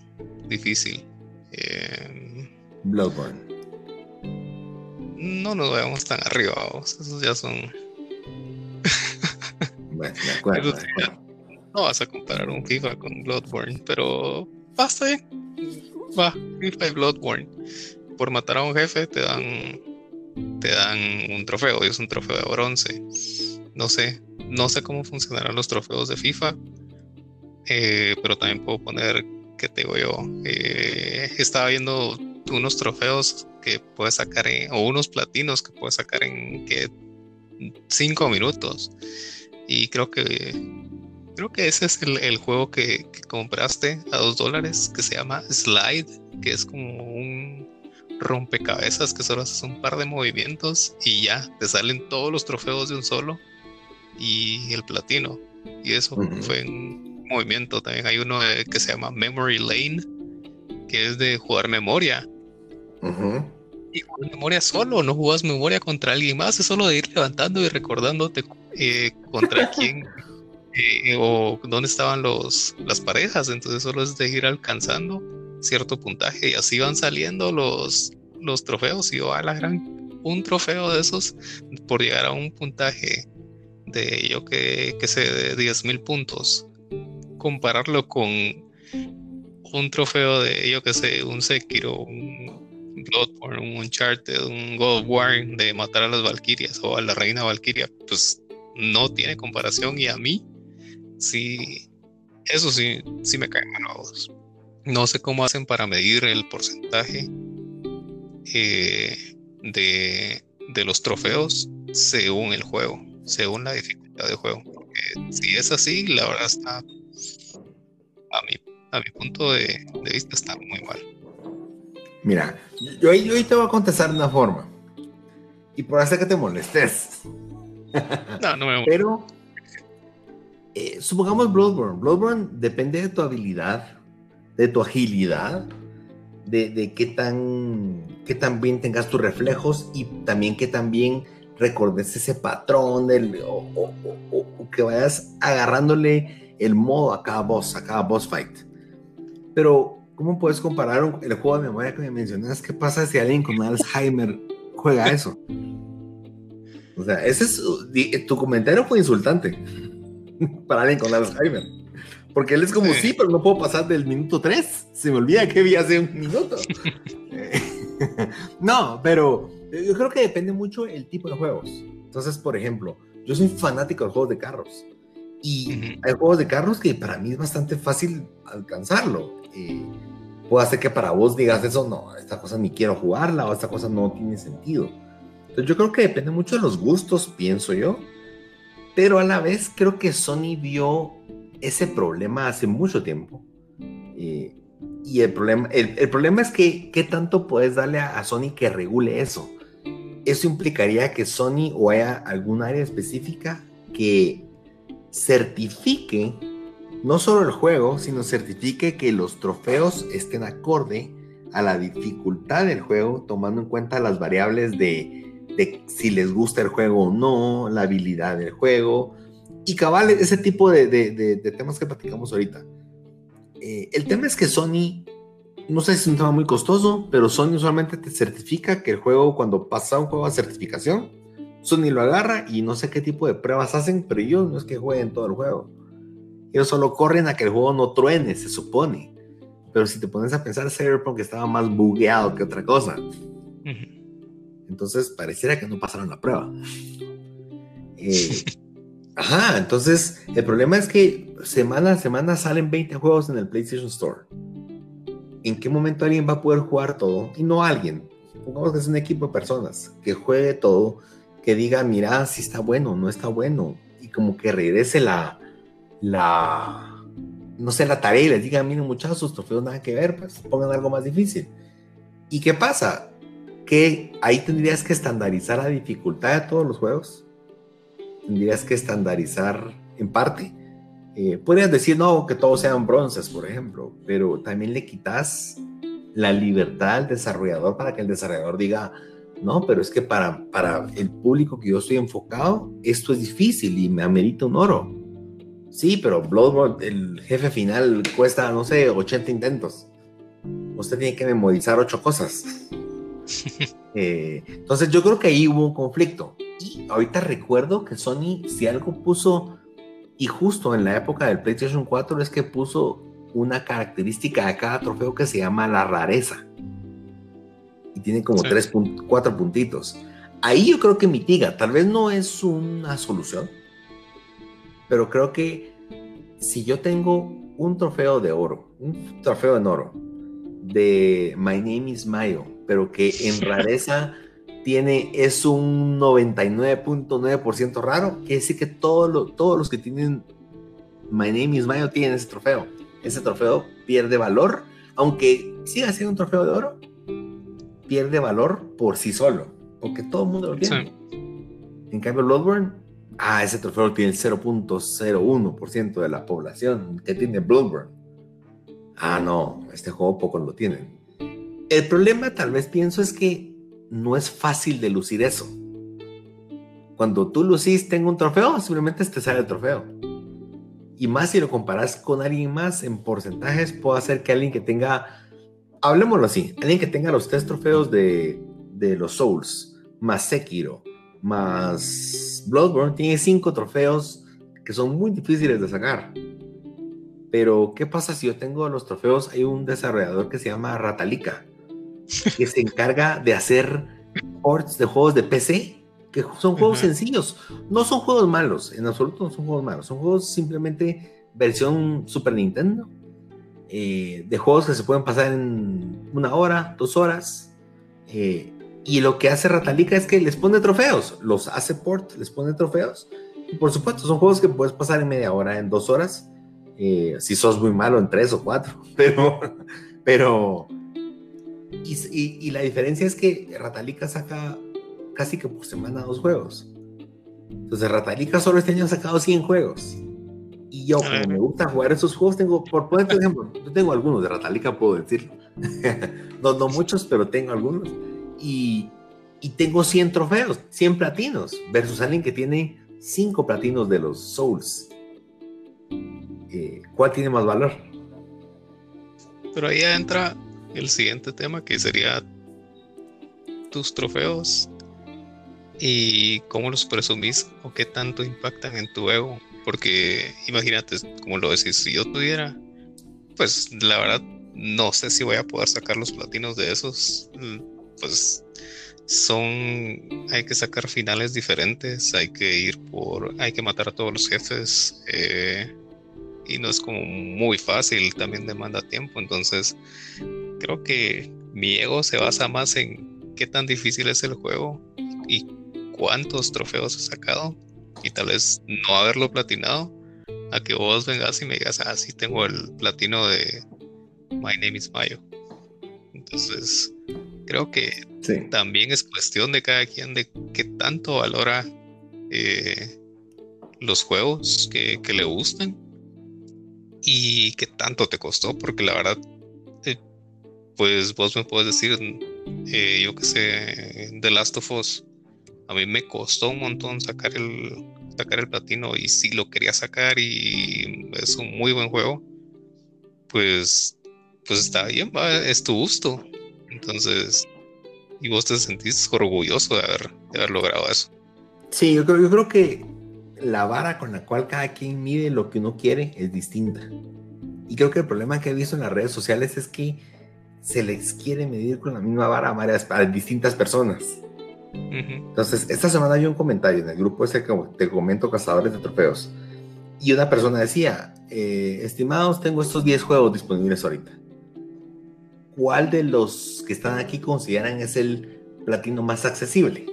difícil. Eh, Bloodborne no nos vayamos tan arriba, esos ya son. bueno, de acuerdo, No vas a comparar un FIFA con Bloodborne, pero basta bien. Va, FIFA y Bloodborne. Por matar a un jefe te dan te dan un trofeo y es un trofeo de bronce. No sé, no sé cómo funcionarán los trofeos de FIFA, eh, pero también puedo poner, ¿qué te digo yo? Eh, estaba viendo unos trofeos que puedes sacar o unos platinos que puedes sacar en que cinco minutos. Y creo que creo que ese es el, juego que, compraste a dos dólares que se llama Slide. que es como un rompecabezas que solo haces un par de movimientos y ya te salen todos los trofeos de un solo y el platino. Y eso fue un movimiento. También hay uno que se llama Memory Lane, que es de jugar memoria. Y jugar memoria solo, no jugas memoria contra alguien más, es solo de ir levantando y recordándote eh, contra quién eh, o dónde estaban los, las parejas. Entonces solo es de ir alcanzando cierto puntaje y así van saliendo los, los trofeos. Y yo a la gran un trofeo de esos por llegar a un puntaje de yo que, que sé de 10 mil puntos. Compararlo con un trofeo de yo que sé, un Sekiro, un Bloodborne, un Uncharted, un God of War de matar a las Valkyrias o a la reina Valkyria, pues no tiene comparación y a mí sí, eso sí, sí me cae mal No sé cómo hacen para medir el porcentaje eh, de, de, los trofeos según el juego, según la dificultad del juego. Porque si es así, la verdad está, a mi, a mi punto de, vista, está muy mal. Mira, yo, yo te voy a contestar de una forma. Y por hacer que te molestes. No, no me Pero eh, supongamos Bloodborne. Bloodborne depende de tu habilidad, de tu agilidad, de, qué, tan, qué tan bien tengas tus reflejos y también que también recordes ese patrón del, o, que vayas agarrándole el modo a cada boss, a cada boss fight. Pero, ¿cómo puedes comparar el juego de memoria que me mencionas? ¿Qué pasa si alguien con Alzheimer juega eso? O sea, ese es tu comentario fue insultante para alguien con Alzheimer. Porque él es como, sí. pero no puedo pasar del minuto 3. Se me olvida que vi hace un minuto. no, pero yo creo que depende mucho el tipo de juegos. Entonces, por ejemplo, yo soy fanático de juegos de carros. Y hay juegos de carros que para mí es bastante fácil alcanzarlo. Eh, puede hacer que para vos digas eso, no, esta cosa ni quiero jugarla o esta cosa no tiene sentido. Entonces yo creo que depende mucho de los gustos, pienso yo. Pero a la vez creo que Sony vio ese problema hace mucho tiempo. Y el problema, el, problema es que, ¿qué tanto puedes darle a, Sony que regule eso? Eso implicaría que Sony o haya algún área específica que certifique no solo el juego, sino certifique que los trofeos estén acorde a la dificultad del juego, tomando en cuenta las variables de si les gusta el juego o no, la habilidad del juego y cabal, ese tipo de, temas que platicamos ahorita. Eh, el tema es que Sony, no sé si es un tema muy costoso, pero Sony usualmente te certifica que el juego, cuando pasa un juego a certificación, Sony lo agarra y no sé qué tipo de pruebas hacen, pero ellos no es que jueguen todo el juego. Ellos solo corren a que el juego no truene, se supone. Pero si te pones a pensar, Cyberpunk estaba más bugueado que otra cosa. Entonces pareciera que no pasaron la prueba. Eh, ajá, entonces el problema es que semana a semana salen 20 juegos en el PlayStation Store. ¿En qué momento alguien va a poder jugar todo? Y no alguien. Pongamos que es un equipo de personas que juegue todo, que diga, mira, si está bueno, no está bueno. Y como que regrese la, la, no sé, la tarea y les diga, miren muchachos, sus trofeos nada que ver, pues pongan algo más difícil. ¿Y qué pasa? que ahí tendrías que estandarizar la dificultad de todos los juegos. Tendrías que estandarizar en parte. Eh, podrías decir, no, que todos sean bronces, por ejemplo, pero también le quitas la libertad al desarrollador para que el desarrollador diga, no, pero es que para, para el público que yo estoy enfocado, esto es difícil y me amerita un oro. Sí, pero Bloodborne, el jefe final cuesta, no sé, 80 intentos. Usted tiene que memorizar ocho cosas. Eh, entonces yo creo que ahí hubo un conflicto. Y ahorita recuerdo que Sony, si algo puso, y justo en la época del PlayStation 4, es que puso una característica de cada trofeo que se llama la rareza. Y tiene como tres, cuatro puntitos. Ahí yo creo que mitiga. Tal vez no es una solución, pero creo que si yo tengo un trofeo de oro, un trofeo en oro de My Name is Mayo, pero que en rareza tiene, es un 99.9% raro, quiere decir que todos los que tienen My Name is Mayo tienen ese trofeo. Ese trofeo pierde valor, aunque siga siendo un trofeo de oro, pierde valor por sí solo, porque todo el mundo lo tiene. En cambio, Bloodborne, ah, ese trofeo tiene el 0.01% de la población que tiene Bloodborne. Ah, no, este juego poco lo tienen. El problema, tal vez pienso, es que no es fácil de lucir eso. Cuando tú lucís, tengo un trofeo, simplemente te sale el trofeo. Y más si lo comparas con alguien más en porcentajes, puede hacer que alguien que tenga, hablemoslo así, alguien que tenga los tres trofeos de, de los Souls, más Sekiro, más Bloodborne, tiene cinco trofeos que son muy difíciles de sacar. Pero, ¿qué pasa si yo tengo los trofeos? Hay un desarrollador que se llama Ratalika, que se encarga de hacer ports de juegos de PC que son juegos sencillos. No son juegos malos, en absoluto no son juegos malos. Son juegos simplemente versión Super Nintendo. Eh, de juegos que se pueden pasar en una hora, dos horas. Eh, y lo que hace Ratalica es que les pone trofeos. Los hace port, les pone trofeos. Y por supuesto, son juegos que puedes pasar en media hora, en dos horas. Eh, si sos muy malo, en tres o cuatro. Pero. pero y, y la diferencia es que Ratalica saca casi que por semana dos juegos. Entonces Ratalica solo este año ha sacado 100 juegos. Y yo, como me gusta jugar esos juegos, tengo, por poner ejemplo, yo tengo algunos de Ratalica, puedo decirlo. no, no muchos, pero tengo algunos. Y, y tengo 100 trofeos, 100 platinos, versus alguien que tiene 5 platinos de los Souls. Eh, ¿Cuál tiene más valor? Pero ahí entra el siguiente tema que sería tus trofeos y cómo los presumís o qué tanto impactan en tu ego. Porque imagínate, como lo decís, si yo tuviera, pues la verdad no sé si voy a poder sacar los platinos de esos. Pues son, hay que sacar finales diferentes, hay que ir por, hay que matar a todos los jefes. Eh, y no es como muy fácil, también demanda tiempo. Entonces, creo que mi ego se basa más en qué tan difícil es el juego y cuántos trofeos he sacado y tal vez no haberlo platinado, a que vos vengas y me digas, ah, sí tengo el platino de My Name is Mayo. Entonces, creo que también es cuestión de cada quien de qué tanto valora eh, los juegos que, le gustan y qué tanto te costó, porque la verdad, pues vos me puedes decir, eh, yo que sé, The Last of Us a mí me costó un montón sacar el, sacar el platino y si lo quería sacar y es un muy buen juego, pues, pues está bien, es tu gusto. Entonces, y vos te sentís orgulloso de haber, haber logrado eso. Sí, yo creo, yo creo que la vara con la cual cada quien mide lo que uno quiere es distinta. Y creo que el problema que he visto en las redes sociales es que se les quiere medir con la misma vara a, varias, a distintas personas. Entonces, esta semana hay un comentario en el grupo ese que te comento, Cazadores de Trofeos. Y una persona decía, eh, estimados, tengo estos 10 juegos disponibles ahorita. ¿Cuál de los que están aquí consideran es el platino más accesible?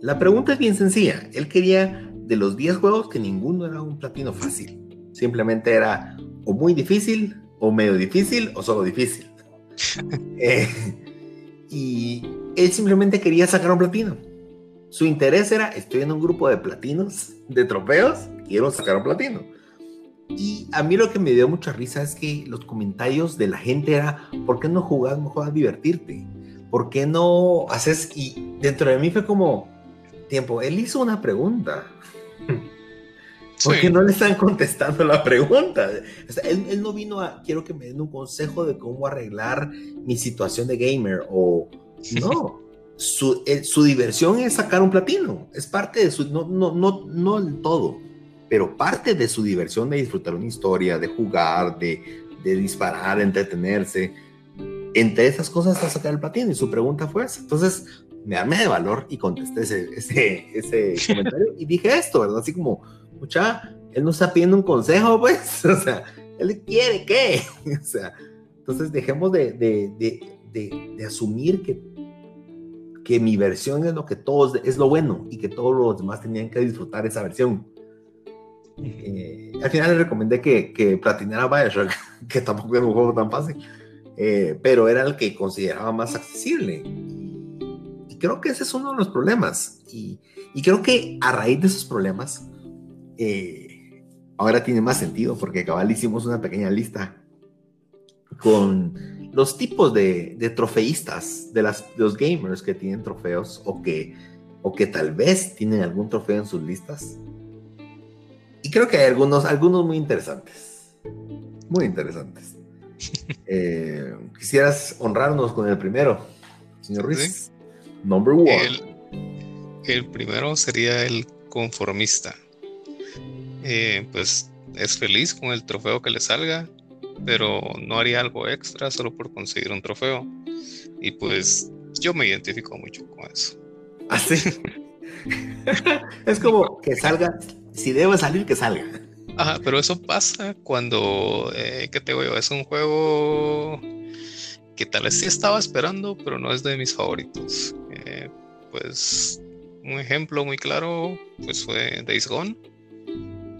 La pregunta es bien sencilla. Él quería de los 10 juegos que ninguno era un platino fácil. Simplemente era o muy difícil, o medio difícil, o solo difícil. eh, y él simplemente quería sacar un platino. Su interés era, estoy en un grupo de platinos, de trofeos, quiero sacar un platino. Y a mí lo que me dio mucha risa es que los comentarios de la gente era, ¿por qué no jugás mejor a divertirte? ¿Por qué no haces? Y dentro de mí fue como, tiempo, él hizo una pregunta. ¿Por qué no le están contestando la pregunta? él, él, no vino a, quiero que me den un consejo de cómo arreglar mi situación de gamer o no. Su, eh, su, diversión es sacar un platino, es parte de su, no, no, no, no el todo, pero parte de su diversión de disfrutar una historia, de jugar, de, de disparar, de entretenerse. Entre esas cosas está sacar el platino y su pregunta fue esa. Entonces me armé de valor y contesté ese, ese, ese comentario y dije esto, ¿verdad? Así como, él no está pidiendo un consejo, pues, o sea, él quiere qué, o sea, entonces dejemos de, de, de, de asumir que que mi versión es lo que todos, es lo bueno y que todos los demás tenían que disfrutar esa versión. Eh, al final le recomendé que, que platinara Bioshock, que tampoco es un juego tan fácil. eh, pero era el que consideraba más accesible. Y creo que ese es uno de los problemas. Y, y creo que a raíz de esos problemas, eh, ahora tiene más sentido porque cabal hicimos una pequeña lista con los tipos de, de trofeístas, de, las, los gamers que tienen trofeos o que, o que tal vez tienen algún trofeo en sus listas. Y creo que hay algunos, algunos muy interesantes. Muy interesantes. Eh, quisieras honrarnos con el primero, señor Ruiz. Number one. El, primero sería el conformista. Eh, pues es feliz con el trofeo que le salga, pero no haría algo extra solo por conseguir un trofeo. Y pues yo me identifico mucho con eso. Así. es como que salga, si debe salir, que salga. Ajá, pero eso pasa cuando, eh, ¿qué te digo? Es un juego que tal vez sí estaba esperando, pero no es de mis favoritos. Eh, pues un ejemplo muy claro pues fue Days Gone.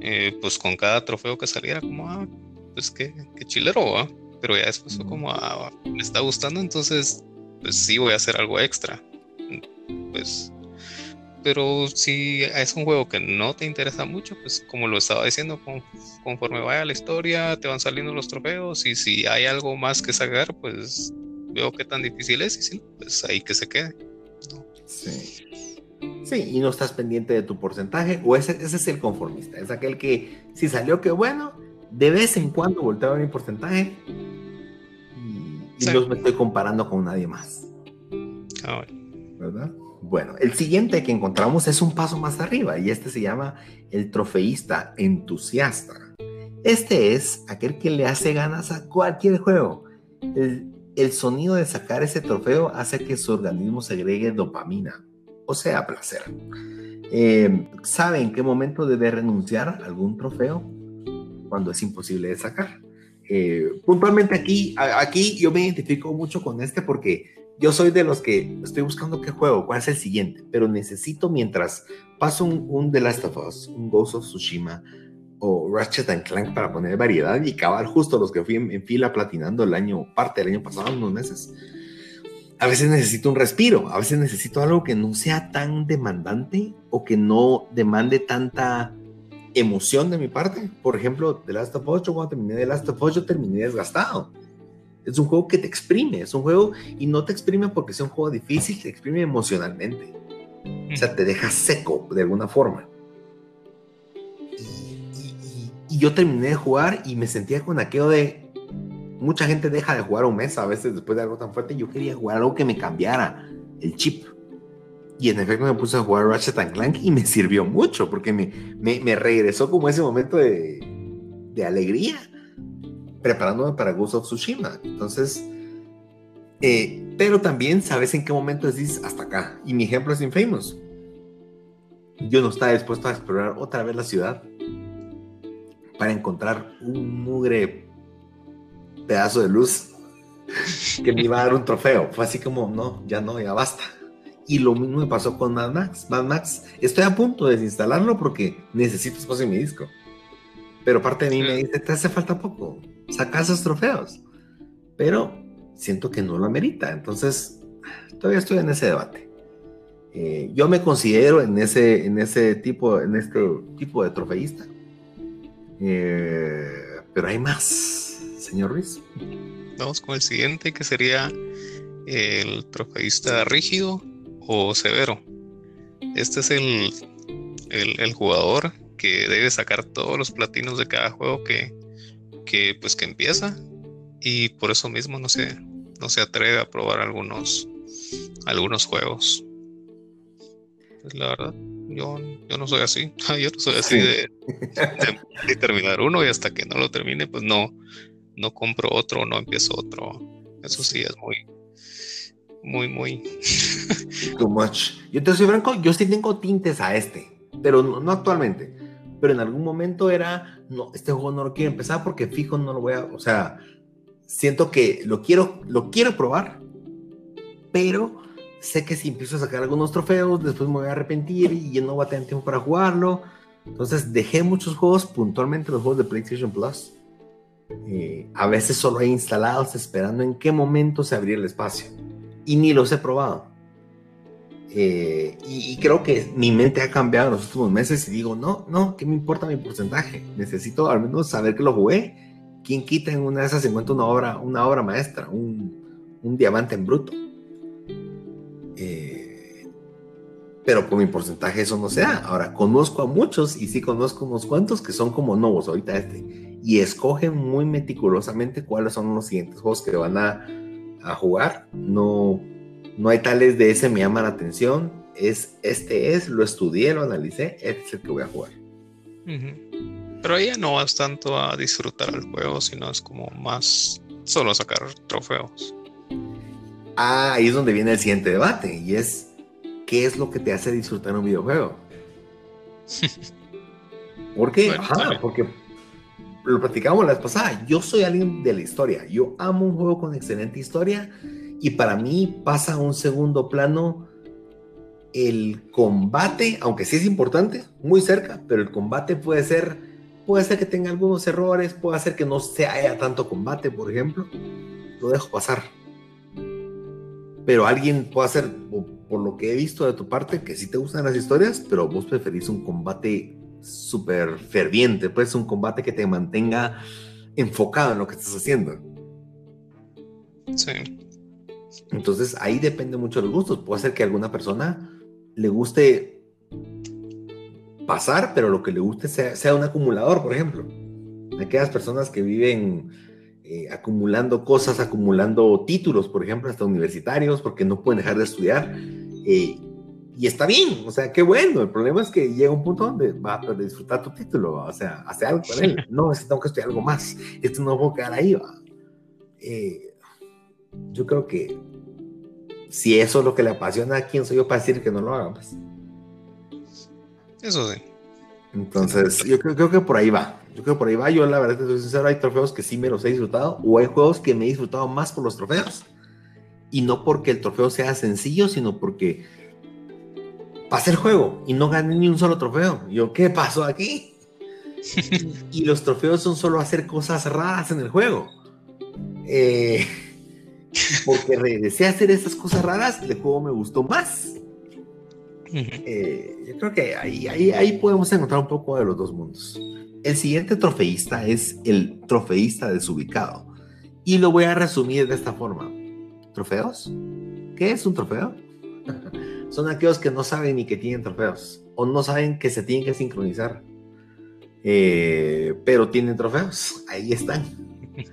Eh, pues con cada trofeo que saliera, como, ah, pues qué, qué chilero, ¿va? Pero ya después como, ah, me está gustando, entonces, pues sí voy a hacer algo extra. Pues pero si es un juego que no te interesa mucho, pues como lo estaba diciendo, conforme vaya la historia, te van saliendo los trofeos y si hay algo más que sacar, pues veo qué tan difícil es y si pues ahí que se quede. Sí. Sí, y no estás pendiente de tu porcentaje, o ese, ese es el conformista, es aquel que si salió que bueno, de vez en cuando volteo a ver mi porcentaje y, no me estoy comparando con nadie más. Ah, ¿Verdad? Bueno, el siguiente que encontramos es un paso más arriba y este se llama el trofeísta entusiasta. Este es aquel que le hace ganas a cualquier juego. El, sonido de sacar ese trofeo hace que su organismo segregue dopamina, o sea, placer. Eh, ¿Sabe en qué momento debe renunciar a algún trofeo? Cuando es imposible de sacar. Eh, puntualmente aquí, aquí yo me identifico mucho con este porque yo soy de los que estoy buscando qué juego, cuál es el siguiente, pero necesito mientras paso un, un The Last of Us, un Ghost of Tsushima o Ratchet and Clank para poner variedad y acabar justo los que fui en, fila platinando el año, parte del año pasado, unos meses. A veces necesito un respiro, a veces necesito algo que no sea tan demandante o que no demande tanta emoción de mi parte. Por ejemplo, The Last of Us, yo cuando terminé The Last of Us, yo terminé desgastado es un juego que te exprime, es un juego y no te exprime porque sea un juego difícil, te exprime emocionalmente. O sea, te deja seco de alguna forma. Y, yo terminé de jugar y me sentía con aquello de mucha gente deja de jugar un mes a veces después de algo tan fuerte. Yo quería jugar algo que me cambiara el chip. Y en efecto me puse a jugar Ratchet and Clank y me sirvió mucho porque me, me, me regresó como ese momento de, de alegría preparándome para Ghost of Tsushima. Entonces, eh, pero también sabes en qué momento decís hasta acá. Y mi ejemplo es Infamous. Yo no estaba dispuesto a explorar otra vez la ciudad para encontrar un mugre pedazo de luz que me iba a dar un trofeo. Fue así como, no, ya no, ya basta. Y lo mismo me pasó con Mad Max. Mad Max, estoy a punto de desinstalarlo porque necesito espacio en mi disco. Pero parte de mí me dice, te hace falta poco, saca esos trofeos. Pero siento que no lo amerita, entonces todavía estoy en ese debate. Eh, yo me considero en ese, en ese tipo, en este tipo de trofeísta. Eh, pero hay más, señor Ruiz. Vamos con el siguiente, que sería el trofeísta rígido o severo. Este es el, el, el jugador que debe sacar todos los platinos de cada juego que, que pues que empieza y por eso mismo no se, no se atreve a probar algunos, algunos juegos. Pues, la verdad, yo, yo no soy así. Yo no soy así de, terminar uno y hasta que no lo termine, pues no, no compro otro no empiezo otro. Eso sí es muy, muy, muy. Too much. Yo te soy franco, yo sí tengo tintes a este, pero no actualmente pero en algún momento era, no, este juego no lo quiero empezar porque fijo no lo voy a, o sea, siento que lo quiero, lo quiero probar, pero sé que si empiezo a sacar algunos trofeos, después me voy a arrepentir y ya no voy a tener tiempo para jugarlo. Entonces dejé muchos juegos, puntualmente los juegos de PlayStation Plus, Eh, a veces solo hay instalados esperando en qué momento se abría el espacio. Y ni los he probado. Eh, y, creo que mi mente ha cambiado en los últimos meses y digo, no, no, ¿qué me importa mi porcentaje? Necesito al menos saber que lo jugué. ¿Quién quita en una de esas se encuentra una obra, una obra maestra, un, un diamante en bruto? Pero por mi porcentaje eso no sea. Ahora, conozco a muchos y sí conozco unos cuantos que son como nuevos, ahorita este, y escogen muy meticulosamente cuáles son los siguientes juegos que van a, a jugar. No, no hay tales de ese me llama la atención. Es, este es, lo estudié, lo analicé, este es el que voy a jugar. Pero ya no vas tanto a disfrutar el juego, sino es como más solo sacar trofeos. Ah, ahí es donde viene el siguiente debate, y es, ¿qué es lo que te hace disfrutar un videojuego? ¿Por qué? porque lo platicamos la vez pasada, yo soy alguien de la historia, yo amo un juego con excelente historia, y para mí pasa a un segundo plano el combate, aunque sí es importante, muy cerca, pero el combate puede ser, puede ser que tenga algunos errores, puede ser que no se haya tanto combate, por ejemplo, lo dejo pasar. Pero alguien puede hacer, por lo que he visto de tu parte, que sí te gustan las historias, pero vos preferís un combate súper ferviente, pues un combate que te mantenga enfocado en lo que estás haciendo. Sí. Entonces ahí depende mucho de los gustos. Puede ser que a alguna persona le guste pasar, pero lo que le guste sea, un acumulador, por ejemplo. Aquellas personas que viven eh, acumulando cosas, acumulando títulos, por ejemplo, hasta universitarios, porque no pueden dejar de estudiar. Eh, y está bien, o sea, qué bueno. El problema es que llega un punto donde va a disfrutar tu título, o sea, hace algo con él. No, es que tengo que estudiar algo más. Esto no puedo quedar ahí. Eh, yo creo que si eso es lo que le apasiona, ¿quién soy yo para decir que no lo haga? Pues? Eso sí. Entonces, yo creo, que por ahí va. Yo creo que por ahí va. Yo, la verdad, te soy sincero, hay trofeos que sí me los he disfrutado, o hay juegos que me he disfrutado más por los trofeos. Y no porque el trofeo sea sencillo, sino porque pasé el juego y no gané ni un solo trofeo. Yo, ¿qué pasó aquí? y los trofeos son solo hacer cosas raras en el juego. Eh, porque regresé a hacer esas cosas raras, el juego me gustó más. Eh, yo creo que ahí, ahí, ahí podemos encontrar un poco de los dos mundos. El siguiente trofeísta es el trofeísta desubicado. Y lo voy a resumir de esta forma. ¿Trofeos? ¿Qué es un trofeo? Son aquellos que no saben ni que tienen trofeos o no saben que se tienen que sincronizar. Eh, pero tienen trofeos. Ahí están.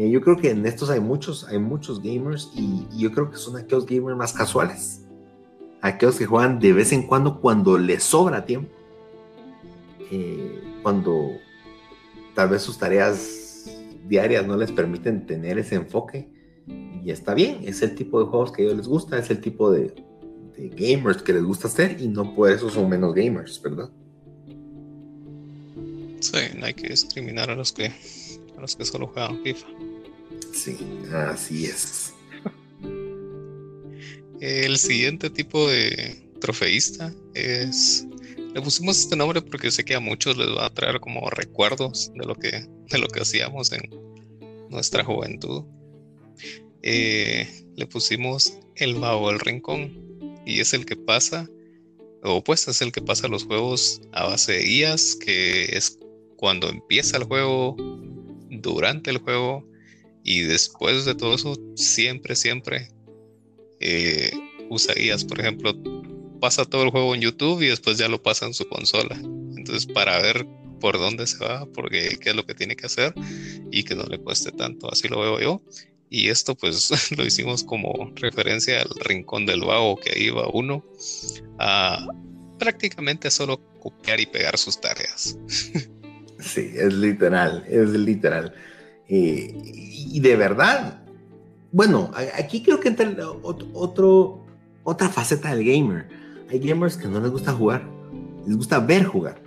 Eh, yo creo que en estos hay muchos, hay muchos gamers y, yo creo que son aquellos gamers más casuales. Aquellos que juegan de vez en cuando cuando les sobra tiempo. Eh, cuando tal vez sus tareas diarias no les permiten tener ese enfoque. Y está bien, es el tipo de juegos que a ellos les gusta, es el tipo de, de gamers que les gusta hacer y no por eso son menos gamers, ¿verdad? Sí, no hay que discriminar a los que a los que solo juegan FIFA. Sí, así es. El siguiente tipo de trofeísta es. Le pusimos este nombre porque sé que a muchos les va a traer como recuerdos de lo que, de lo que hacíamos en nuestra juventud. Eh, le pusimos el vago del rincón y es el que pasa, o pues es el que pasa los juegos a base de guías, que es cuando empieza el juego, durante el juego y después de todo eso, siempre, siempre eh, usa guías. Por ejemplo, pasa todo el juego en YouTube y después ya lo pasa en su consola. Entonces, para ver por dónde se va, porque qué es lo que tiene que hacer y que no le cueste tanto. Así lo veo yo. Y esto pues lo hicimos como referencia al rincón del vago que va uno a prácticamente solo copiar y pegar sus tareas. Sí, es literal, es literal. Eh, y de verdad, bueno, aquí creo que entra otro, otra faceta del gamer. Hay gamers que no les gusta jugar, les gusta ver jugar.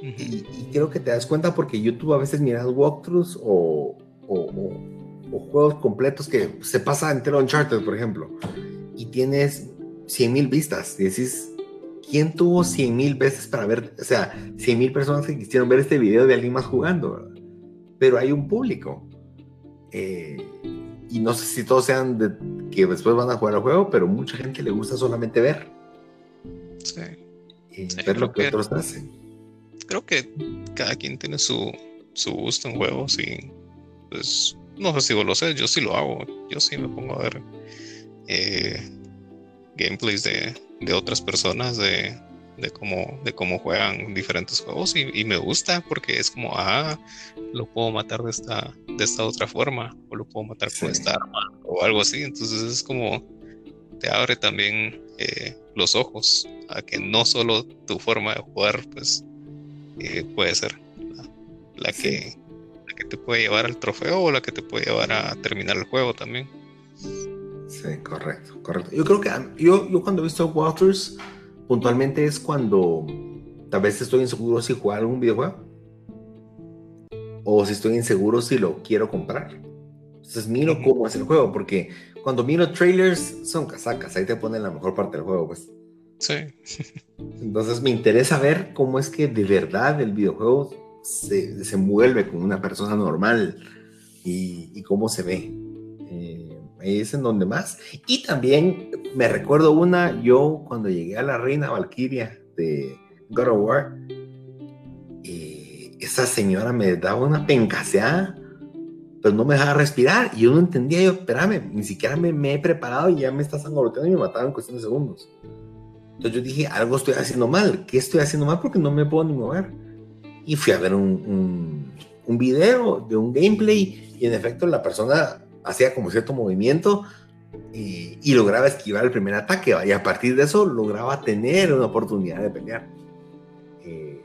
y, creo que te das cuenta porque YouTube a veces miras walkthroughs o, o, juegos completos que se pasa entero Uncharted, por ejemplo, y tienes 100 mil vistas y decís, ¿quién tuvo 100 mil veces para ver, o sea, 100 mil personas que quisieron ver este video de alguien más jugando? pero hay un público. Eh, y no sé si todos sean de, que después van a jugar al juego, pero mucha gente le gusta solamente ver. Sí. Y Sí, ver lo que- otros hacen. Creo que cada quien tiene su, su gusto en juegos y pues no sé si vos lo sé, yo sí lo hago. Yo sí me pongo a ver eh, gameplays de, de otras personas de, de cómo, de cómo juegan diferentes juegos y, y me gusta porque es como, ah, lo puedo matar de esta, de esta otra forma o lo puedo matar con Sí. esta arma o algo así. Entonces es como te abre también eh, los ojos a que no solo tu forma de jugar pues eh, puede ser la, la Sí. que, la que te puede llevar al trofeo o la que te puede llevar a terminar el juego también. Sí, correcto, correcto. Yo creo que yo, yo cuando he visto Walters, puntualmente es cuando tal vez estoy inseguro si jugar algún videojuego o si estoy inseguro si lo quiero comprar. Entonces miro cómo es el juego, porque cuando miro trailers son casacas, ahí te ponen la mejor parte del juego, pues. Sí, Entonces me interesa ver cómo es que de verdad el videojuego se desenvuelve con una persona normal y, y cómo se ve. Eh, ahí es en donde más. Y también me recuerdo una, yo cuando llegué a la reina Valkyria de God of War, eh, esa señora me daba una pencaseada, pero no me dejaba respirar y yo no entendía, yo, espérame, ni siquiera me, me he preparado y ya me estás sangoloteando y me mataban en cuestión de segundos. Entonces yo dije, algo estoy haciendo mal. ¿Qué estoy haciendo mal? Porque no me puedo ni mover. Y fui a ver un, un video de un gameplay y en efecto la persona hacía como cierto movimiento y, y lograba esquivar el primer ataque. Y a partir de eso lograba tener una oportunidad de pelear. Eh,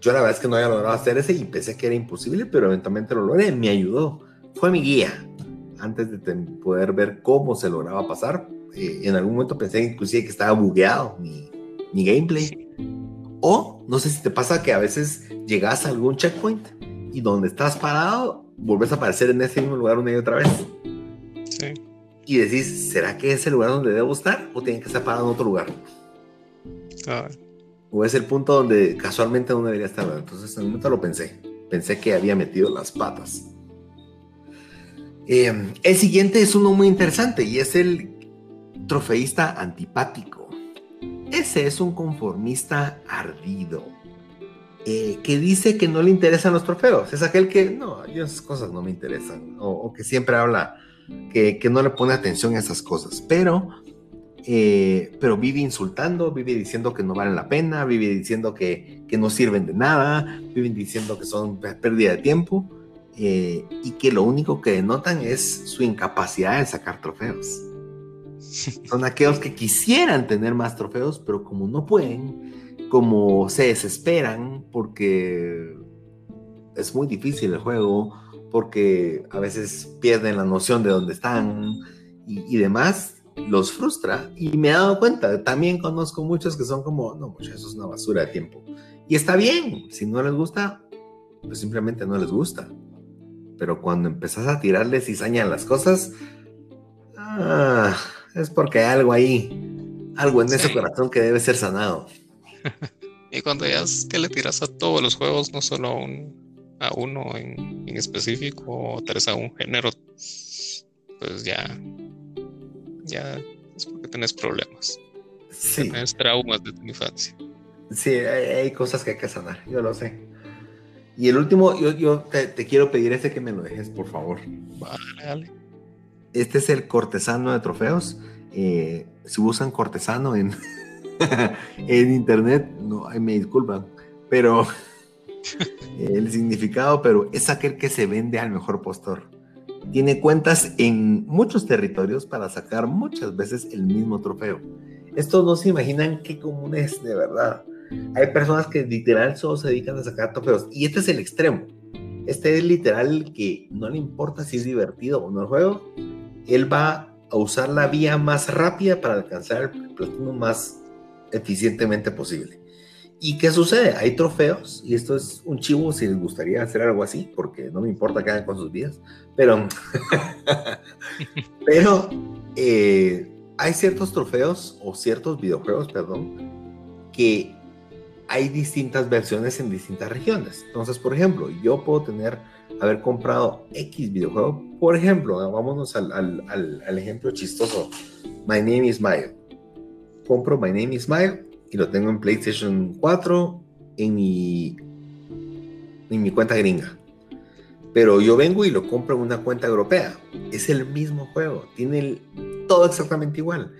yo la verdad es que no había logrado hacer ese y pensé que era imposible, pero eventualmente lo logré. Me ayudó. Fue mi guía. Antes de poder ver cómo se lograba pasar, eh, en algún momento pensé inclusive que estaba bugueado mi, mi gameplay. O no sé si te pasa que a veces llegas a algún checkpoint y donde estás parado, volvés a aparecer en ese mismo lugar una y otra vez. sí. Y decís, ¿será que es el lugar donde debo estar o tiene que estar parado en otro lugar? Ah, O es el punto donde casualmente no debería estar. Entonces en un momento lo pensé. Pensé que había metido las patas. Eh, el siguiente es uno muy interesante y es el trofeísta antipático. Ese es un conformista ardido eh, que dice que no le interesan los trofeos. Es aquel que, no, yo esas cosas no me interesan. O, o que siempre habla, que, que no le pone atención a esas cosas. Pero eh, pero vive insultando, vive diciendo que no valen la pena, vive diciendo que, que no sirven de nada, viven diciendo que son pérdida de tiempo eh, y que lo único que denotan es su incapacidad de sacar trofeos. Son aquellos que quisieran tener más trofeos, pero como no pueden, como se desesperan porque es muy difícil el juego, porque a veces pierden la noción de dónde están y, y demás, los frustra y me he dado cuenta, también conozco muchos que son como, no, muchachos, eso es una basura de tiempo. Y está bien, si no les gusta, pues simplemente no les gusta. Pero cuando empezás a tirarle cizaña a las cosas, ah, es porque hay algo ahí, algo en ese Sí. corazón que debe ser sanado. Y cuando ya es que le tiras a todos los juegos, no solo a, un, a uno en, en específico, o tal vez a un género, pues ya, ya es porque tenés problemas, Sí, tenés traumas de tu infancia. sí, hay, hay cosas que hay que sanar, yo lo sé. Y el último, yo, yo te, te quiero pedir ese que me lo dejes, por favor. Vale, dale. Este es el cortesano de trofeos. Eh, si usan cortesano en, en internet, no, me disculpan, pero el significado, pero es aquel que se vende al mejor postor. Tiene cuentas en muchos territorios para sacar muchas veces el mismo trofeo. Estos no se imaginan qué común es de verdad. Hay personas que literal solo se dedican a sacar trofeos y este es el extremo. Este es literal que no le importa si es divertido o no el juego, él va a usar la vía más rápida para alcanzar el platino más eficientemente posible. ¿Y qué sucede? Hay trofeos, y esto es un chivo si les gustaría hacer algo así, porque no me importa que hagan con sus vidas, pero, pero eh, hay ciertos trofeos o ciertos videojuegos, perdón, que hay distintas versiones en distintas regiones. Entonces, por ejemplo, yo puedo tener, haber comprado X videojuego. Por ejemplo, vámonos al, al, ejemplo chistoso. My Name is Mayo. Compro My Name is Mayo y lo tengo en PlayStation 4 en mi, en mi cuenta gringa. Pero yo vengo y lo compro en una cuenta europea. Es el mismo juego. Tiene todo exactamente igual.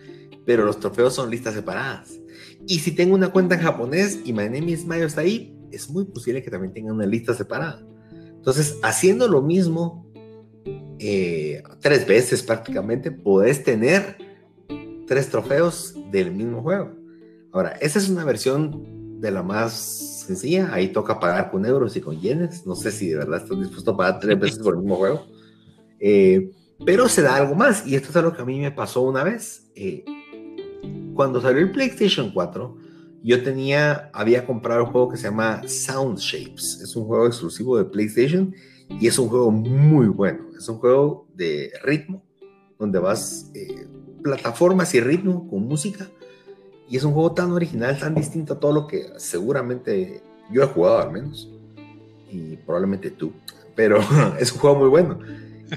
Pero los trofeos son listas separadas. Y si tengo una cuenta en japonés y My Name is Mayo está ahí, es muy posible que también tenga una lista separada. Entonces, haciendo lo mismo eh, tres veces prácticamente, podés tener tres trofeos del mismo juego. Ahora, esa es una versión de la más sencilla. Ahí toca pagar con euros y con yenes. No sé si de verdad estás dispuesto a pagar tres veces por el mismo juego. Eh, pero se da algo más. Y esto es algo que a mí me pasó una vez. Eh, cuando salió el PlayStation 4, yo tenía, había comprado un juego que se llama Sound Shapes. Es un juego exclusivo de PlayStation y es un juego muy bueno. Es un juego de ritmo, donde vas eh, plataformas y ritmo con música. Y es un juego tan original, tan distinto a todo lo que seguramente yo he jugado al menos. Y probablemente tú. Pero es un juego muy bueno.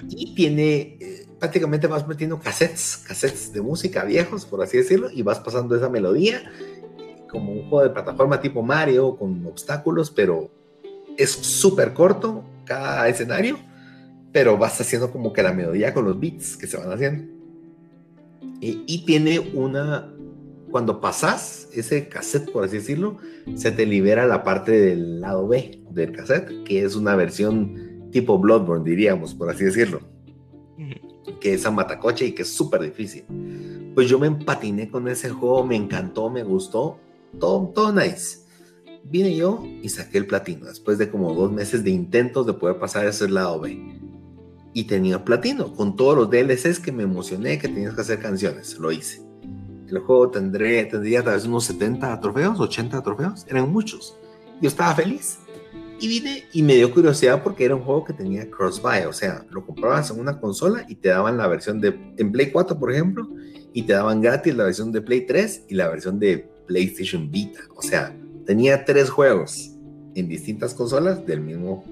Y tiene eh, prácticamente vas metiendo cassettes, cassettes de música viejos, por así decirlo, y vas pasando esa melodía como un juego de plataforma tipo Mario con obstáculos, pero es súper corto cada escenario, pero vas haciendo como que la melodía con los beats que se van haciendo. Y, y tiene una, cuando pasas ese cassette, por así decirlo, se te libera la parte del lado B del cassette, que es una versión tipo Bloodborne, diríamos, por así decirlo que es a matacoche y que es súper difícil. Pues yo me empatiné con ese juego, me encantó, me gustó, todo, todo nice. Vine yo y saqué el platino, después de como dos meses de intentos de poder pasar ese lado B. Y tenía platino, con todos los DLCs que me emocioné, que tenías que hacer canciones, lo hice. El juego tendré, tendría tal vez unos 70 trofeos, 80 trofeos, eran muchos. Yo estaba feliz. Y vine y me dio curiosidad porque era un juego que tenía cross-buy, o sea, lo comprabas en una consola y te daban la versión de, en Play 4, por ejemplo, y te daban gratis la versión de Play 3 y la versión de PlayStation Vita. O sea, tenía tres juegos en distintas consolas del mismo,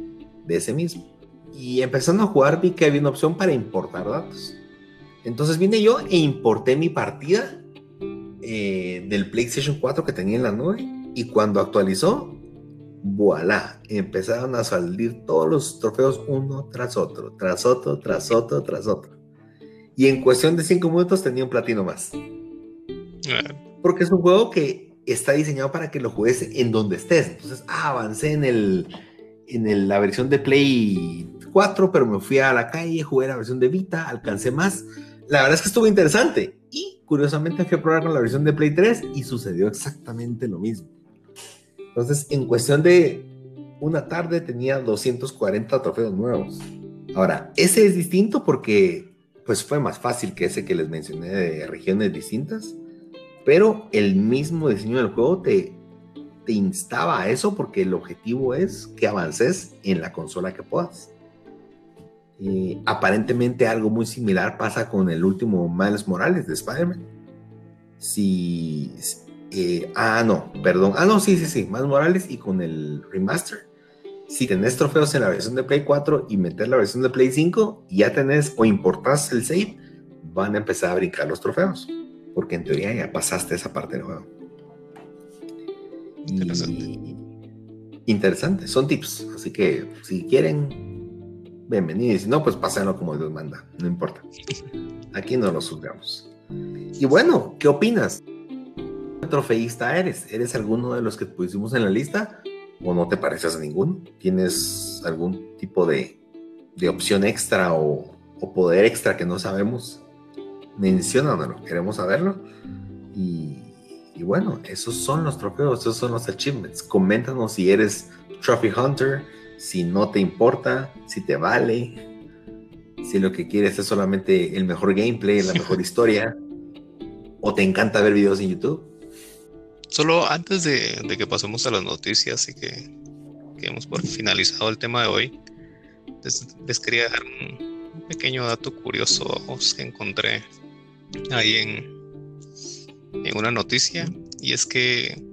de ese mismo. Y empezando a jugar vi que había una opción para importar datos. Entonces vine yo e importé mi partida eh, del PlayStation 4 que tenía en la nube y cuando actualizó voilà, empezaron a salir todos los trofeos uno tras otro, tras otro, tras otro, tras otro. Y en cuestión de cinco minutos tenía un platino más. Porque es un juego que está diseñado para que lo juegues en donde estés. Entonces, ah, avancé en, el, en la versión de Play 4, pero me fui a la calle, jugué la versión de Vita, alcancé más. La verdad es que estuvo interesante. Curiosamente fui a probar con la versión de Play 3 y sucedió exactamente lo mismo. Entonces, en cuestión de una tarde tenía 240 trofeos nuevos. Ahora, ese es distinto porque pues fue más fácil que ese que les mencioné de regiones distintas, pero el mismo diseño del juego te, te instaba a eso porque el objetivo es que avances en la consola que puedas. Y aparentemente algo muy similar pasa con el último Miles Morales de Spider-Man. Si, eh, ah, no, perdón. Ah, no, sí, sí, sí. Más Morales y con el remaster. Si tenés trofeos en la versión de Play 4 y meter la versión de Play 5, ya tenés o importás el save, van a empezar a brincar los trofeos. Porque en teoría ya pasaste esa parte del juego. Interesante. interesante. Son tips. Así que si quieren, bienvenidos. Si no, pues pásenlo como Dios manda. No importa. Aquí no los juzgamos. Y bueno, ¿qué opinas? trofeísta eres? ¿Eres alguno de los que pusimos en la lista o no te pareces a ninguno? ¿Tienes algún tipo de, de opción extra o, o, poder extra que no sabemos? Menciónanoslo, queremos saberlo. Y, y, bueno, esos son los trofeos, esos son los achievements. Coméntanos si eres Trophy Hunter, si no te importa, si te vale, si lo que quieres es solamente el mejor gameplay, la mejor historia, o te encanta ver videos en YouTube. Solo antes de, que pasemos a las noticias y que, que hemos por finalizado el tema de hoy, les, quería dejar un, pequeño dato curioso que encontré ahí en, en una noticia y es que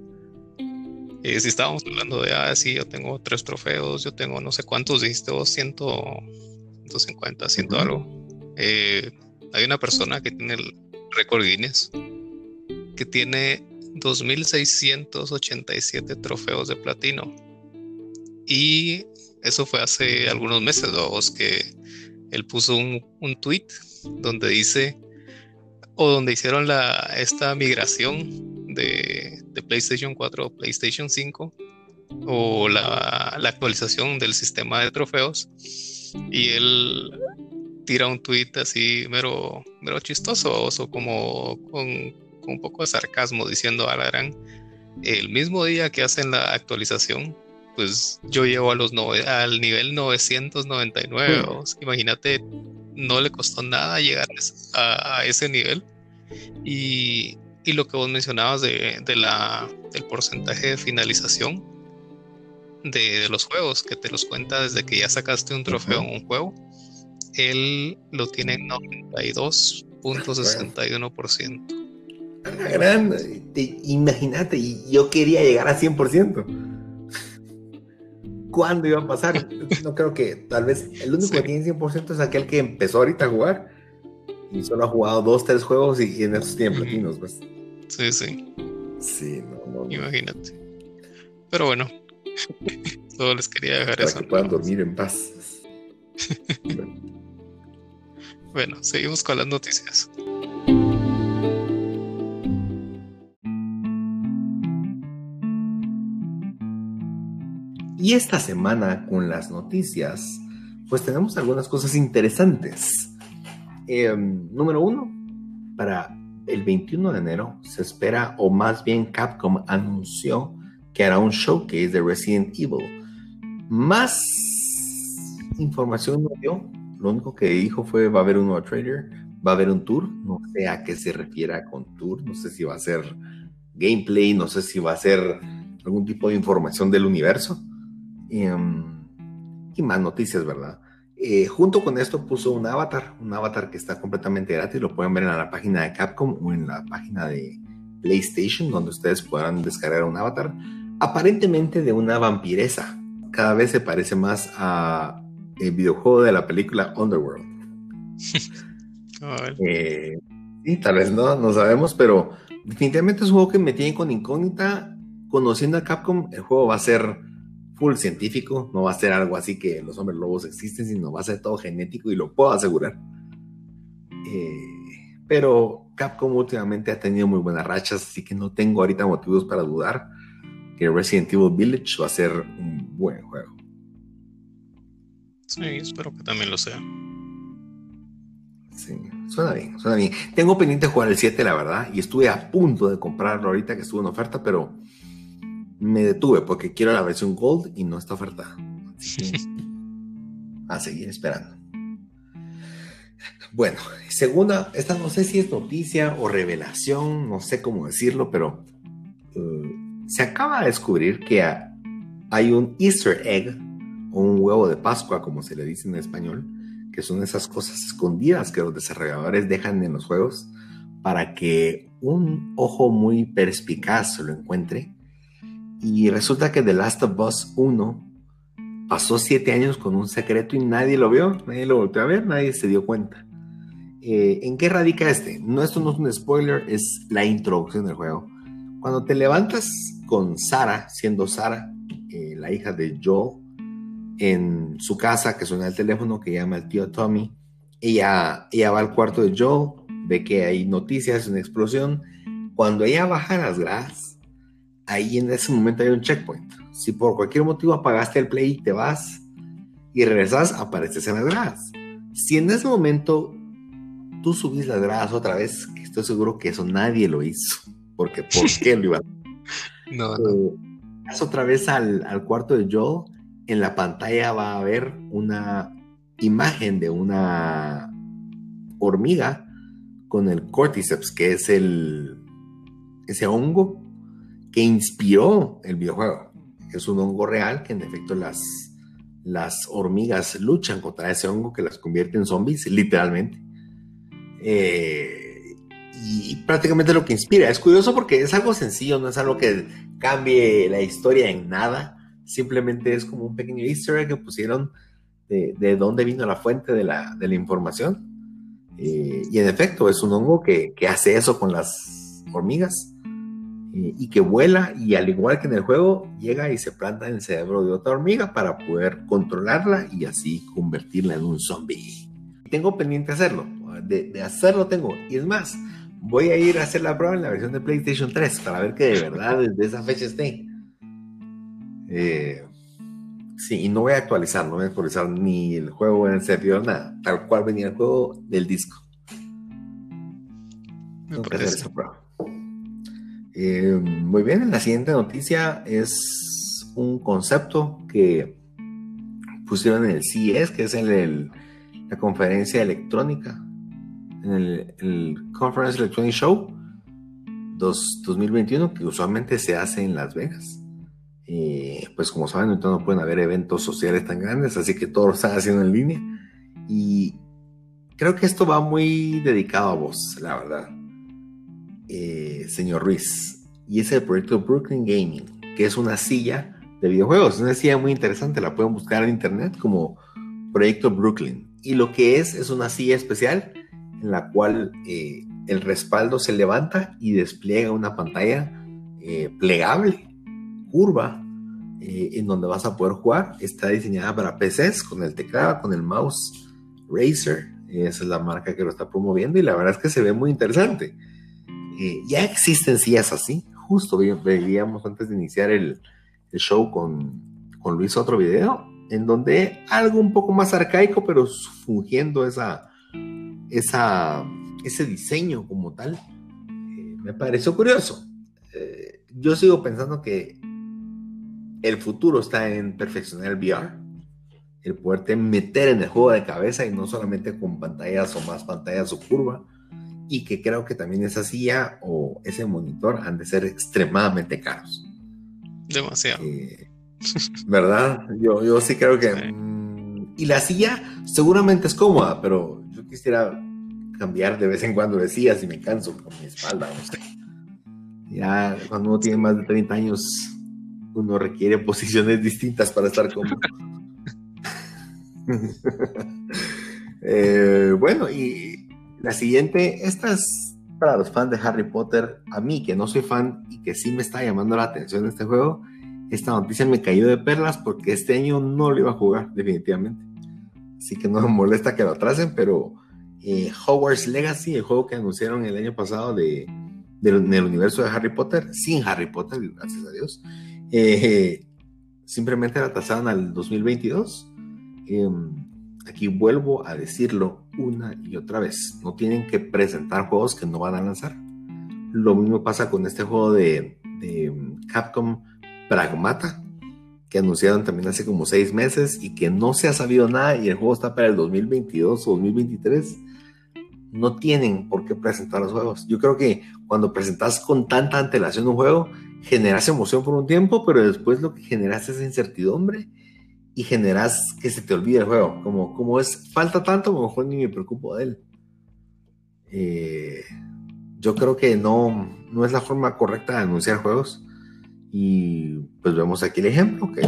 Eh, si estábamos hablando de, ah, sí, yo tengo tres trofeos, yo tengo no sé cuántos, dijiste vos, 100, 150, 100 algo. Eh, hay una persona que tiene el récord Guinness que tiene 2.687 trofeos de platino. Y eso fue hace algunos meses, dos que él puso un, un tweet donde dice, o donde hicieron la, esta migración de, PlayStation 4 a PlayStation 5, o la, actualización del sistema de trofeos, y él tira un tweet así mero, mero chistoso, o como con, un poco de sarcasmo, diciendo a la gran, el mismo día que hacen la actualización, pues yo llevo a los al nivel 999. Imagínate, no le costó nada llegar a, ese nivel. Y, lo que vos mencionabas de, la, del porcentaje de finalización de, los juegos, que te los cuenta desde que ya sacaste un trofeo en un juego, él lo tiene en 92.61%. Gran, imagínate, yo quería llegar a 100% cuándo iba a pasar. No creo que, tal vez, el único que tiene 100% es aquel que empezó ahorita a jugar y solo ha jugado dos, tres juegos y, en esos tiene platinos, pues. Sí, sí. Sí, no, no. Imagínate. Pero bueno, solo les quería dejar Para eso. que puedan dormir en paz. bueno, seguimos con las noticias. Y esta semana con las noticias, pues tenemos algunas cosas interesantes. Em, número uno, para el 21 de enero se espera, o más bien Capcom anunció que hará un showcase de Resident Evil. Más información no dio. Lo único que dijo fue va a haber un nuevo trailer, va a haber un tour. No sé a qué se refiere con tour. No sé si va a ser gameplay, no sé si va a ser algún tipo de información del universo. Em, y más noticias, ¿verdad? Eh, junto con esto puso un avatar, un avatar que está completamente gratis, lo pueden ver en la página de Capcom o en la página de PlayStation, donde ustedes podrán descargar un avatar, aparentemente de una vampiresa. Cada vez se parece más a el videojuego de la película Underworld. eh, sí, tal vez no, no sabemos, pero definitivamente es un juego que me tiene con incógnita. Conociendo a Capcom, el juego va a ser full científico, no va a ser algo así que los hombres lobos existen, sino va a ser todo genético y lo puedo asegurar. Eh, pero Capcom últimamente ha tenido muy buenas rachas, así que no tengo ahorita motivos para dudar que Resident Evil Village va a ser un buen juego. Sí, espero que también lo sea. Sí, suena bien, suena bien. Tengo pendiente jugar el 7, la verdad, y estuve a punto de comprarlo ahorita que estuvo en oferta, pero me detuve porque quiero la versión Gold y no está ofertada. a seguir esperando. Bueno, segunda, esta no sé si es noticia o revelación, no sé cómo decirlo, pero eh, se acaba de descubrir que hay un Easter egg o un huevo de Pascua, como se le dice en español, que son esas cosas escondidas que los desarrolladores dejan en los juegos para que un ojo muy perspicaz lo encuentre y resulta que The Last of Us 1 pasó siete años con un secreto y nadie lo vio, nadie lo volvió a ver, nadie se dio cuenta. Eh, ¿En qué radica este? No, esto no es un spoiler, es la introducción del juego. Cuando te levantas con Sara, siendo Sara, eh, la hija de Joel, en su casa, que suena el teléfono, que llama el tío Tommy, ella, ella va al cuarto de Joel, ve que hay noticias, una explosión. Cuando ella baja las gradas, ahí en ese momento hay un checkpoint. Si por cualquier motivo apagaste el play y te vas y regresas, apareces en las gradas. Si en ese momento tú subís las gradas otra vez, estoy seguro que eso nadie lo hizo. Porque ¿por qué lo iba a No, no. Vas otra vez al, al cuarto de Joe, en la pantalla va a haber una imagen de una hormiga con el cordyceps, que es el ese hongo que inspiró el videojuego. Es un hongo real que en efecto las, las hormigas luchan contra ese hongo que las convierte en zombies, literalmente. Eh, y prácticamente lo que inspira. Es curioso porque es algo sencillo, no es algo que cambie la historia en nada. Simplemente es como un pequeño easter que pusieron de, de dónde vino la fuente de la, de la información. Eh, y en efecto, es un hongo que, que hace eso con las hormigas eh, y que vuela y al igual que en el juego, llega y se planta en el cerebro de otra hormiga para poder controlarla y así convertirla en un zombie. Tengo pendiente hacerlo, de, de hacerlo tengo. Y es más, voy a ir a hacer la prueba en la versión de PlayStation 3 para ver que de verdad desde esa fecha esté. Eh, sí, y no voy a actualizar, no voy a actualizar ni el juego en el servidor, nada. Tal cual venía el juego del disco. Tengo que hacer esa prueba. Eh, muy bien, la siguiente noticia es un concepto que pusieron en el CES, que es en el, la conferencia electrónica en el, Conference Electronic Show 2021, que usualmente se hace en Las Vegas. y pues como saben, ahorita no pueden haber eventos sociales tan grandes, así que todo lo están haciendo en línea. Y creo que esto va muy dedicado a vos, la verdad, eh, señor Ruiz. Y es el proyecto Brooklyn Gaming, que es una silla de videojuegos. Es una silla muy interesante, la pueden buscar en internet como Proyecto Brooklyn. Y lo que es, es una silla especial en la cual eh, el respaldo se levanta y despliega una pantalla eh, plegable, curva, eh, en donde vas a poder jugar. Está diseñada para PCs con el teclado, con el mouse Razer. Esa es la marca que lo está promoviendo y la verdad es que se ve muy interesante. Ya existen sillas así. Justo veíamos antes de iniciar el, el show con, con Luis otro video en donde algo un poco más arcaico, pero fungiendo esa, esa, ese diseño como tal, eh, me pareció curioso. Eh, yo sigo pensando que el futuro está en perfeccionar el VR, el poderte meter en el juego de cabeza y no solamente con pantallas o más pantallas o curva, y que creo que también esa silla o ese monitor han de ser extremadamente caros. Demasiado. Eh, ¿Verdad? Yo, yo sí creo que... Mm, y la silla seguramente es cómoda, pero quisiera cambiar de vez en cuando de sillas y me canso con mi espalda. Ya cuando uno tiene más de 30 años, uno requiere posiciones distintas para estar cómodo. Eh, bueno, y la siguiente, esta es para los fans de Harry Potter. A mí, que no soy fan y que sí me está llamando la atención este juego, esta noticia me cayó de perlas porque este año no lo iba a jugar, definitivamente. Así que no me molesta que lo atrasen, pero eh, Hogwarts Legacy, el juego que anunciaron el año pasado de, del universo de Harry Potter, sin Harry Potter, gracias a Dios, eh, simplemente la tasaron al 2022. Em, aquí vuelvo a decirlo una y otra vez, no tienen que presentar juegos que no van a lanzar. Lo mismo pasa con este juego de, de Capcom Pragmata, que anunciaron también hace como seis meses y que no se ha sabido nada y el juego está para el 2022 o 2023 no tienen por qué presentar los juegos. Yo creo que cuando presentas con tanta antelación un juego, generas emoción por un tiempo, pero después lo que generas es incertidumbre y generas que se te olvide el juego. Como, como es, falta tanto, a lo mejor ni me preocupo de él. Eh, yo creo que no, no es la forma correcta de anunciar juegos. Y pues vemos aquí el ejemplo que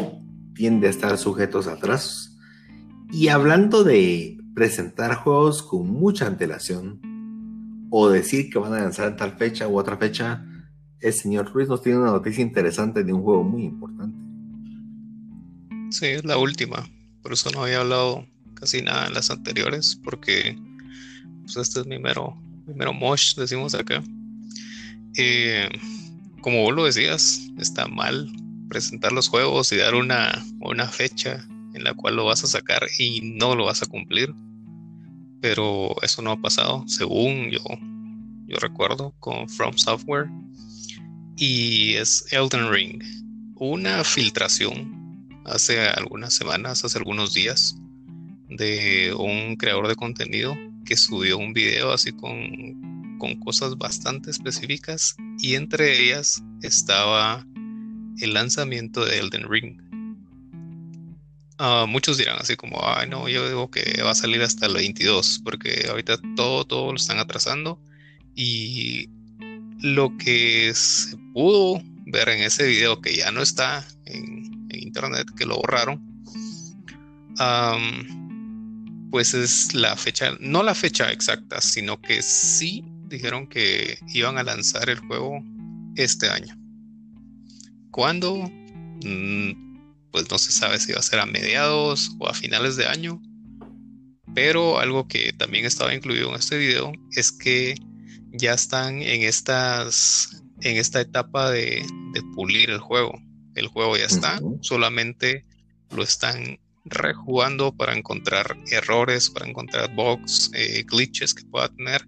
tiende a estar sujetos a atrasos. Y hablando de presentar juegos con mucha antelación o decir que van a lanzar en tal fecha u otra fecha, el señor Ruiz nos tiene una noticia interesante de un juego muy importante. Sí, es la última. Por eso no había hablado casi nada en las anteriores, porque pues, este es mi mero, mi mero mosh, decimos acá. Eh, como vos lo decías, está mal presentar los juegos y dar una, una fecha en la cual lo vas a sacar y no lo vas a cumplir pero eso no ha pasado, según yo, yo recuerdo, con From Software. Y es Elden Ring. Una filtración hace algunas semanas, hace algunos días, de un creador de contenido que subió un video así con, con cosas bastante específicas y entre ellas estaba el lanzamiento de Elden Ring. Ah, muchos dirán así como, ay no, yo digo que va a salir hasta el 22, porque ahorita todo, todo lo están atrasando y lo que se pudo ver en ese video que ya no está en, internet, que lo borraron, pues es la fecha, no la fecha exacta, sino que sí dijeron que iban a lanzar el juego este año. ¿Cuándo? Mm, pues no se sabe si va a ser a mediados o a finales de año. Pero algo que también estaba incluido en este video es que ya están en estas en esta etapa de, pulir el juego. El juego ya está, solamente lo están rejugando para encontrar errores, para encontrar bugs, eh, glitches que pueda tener.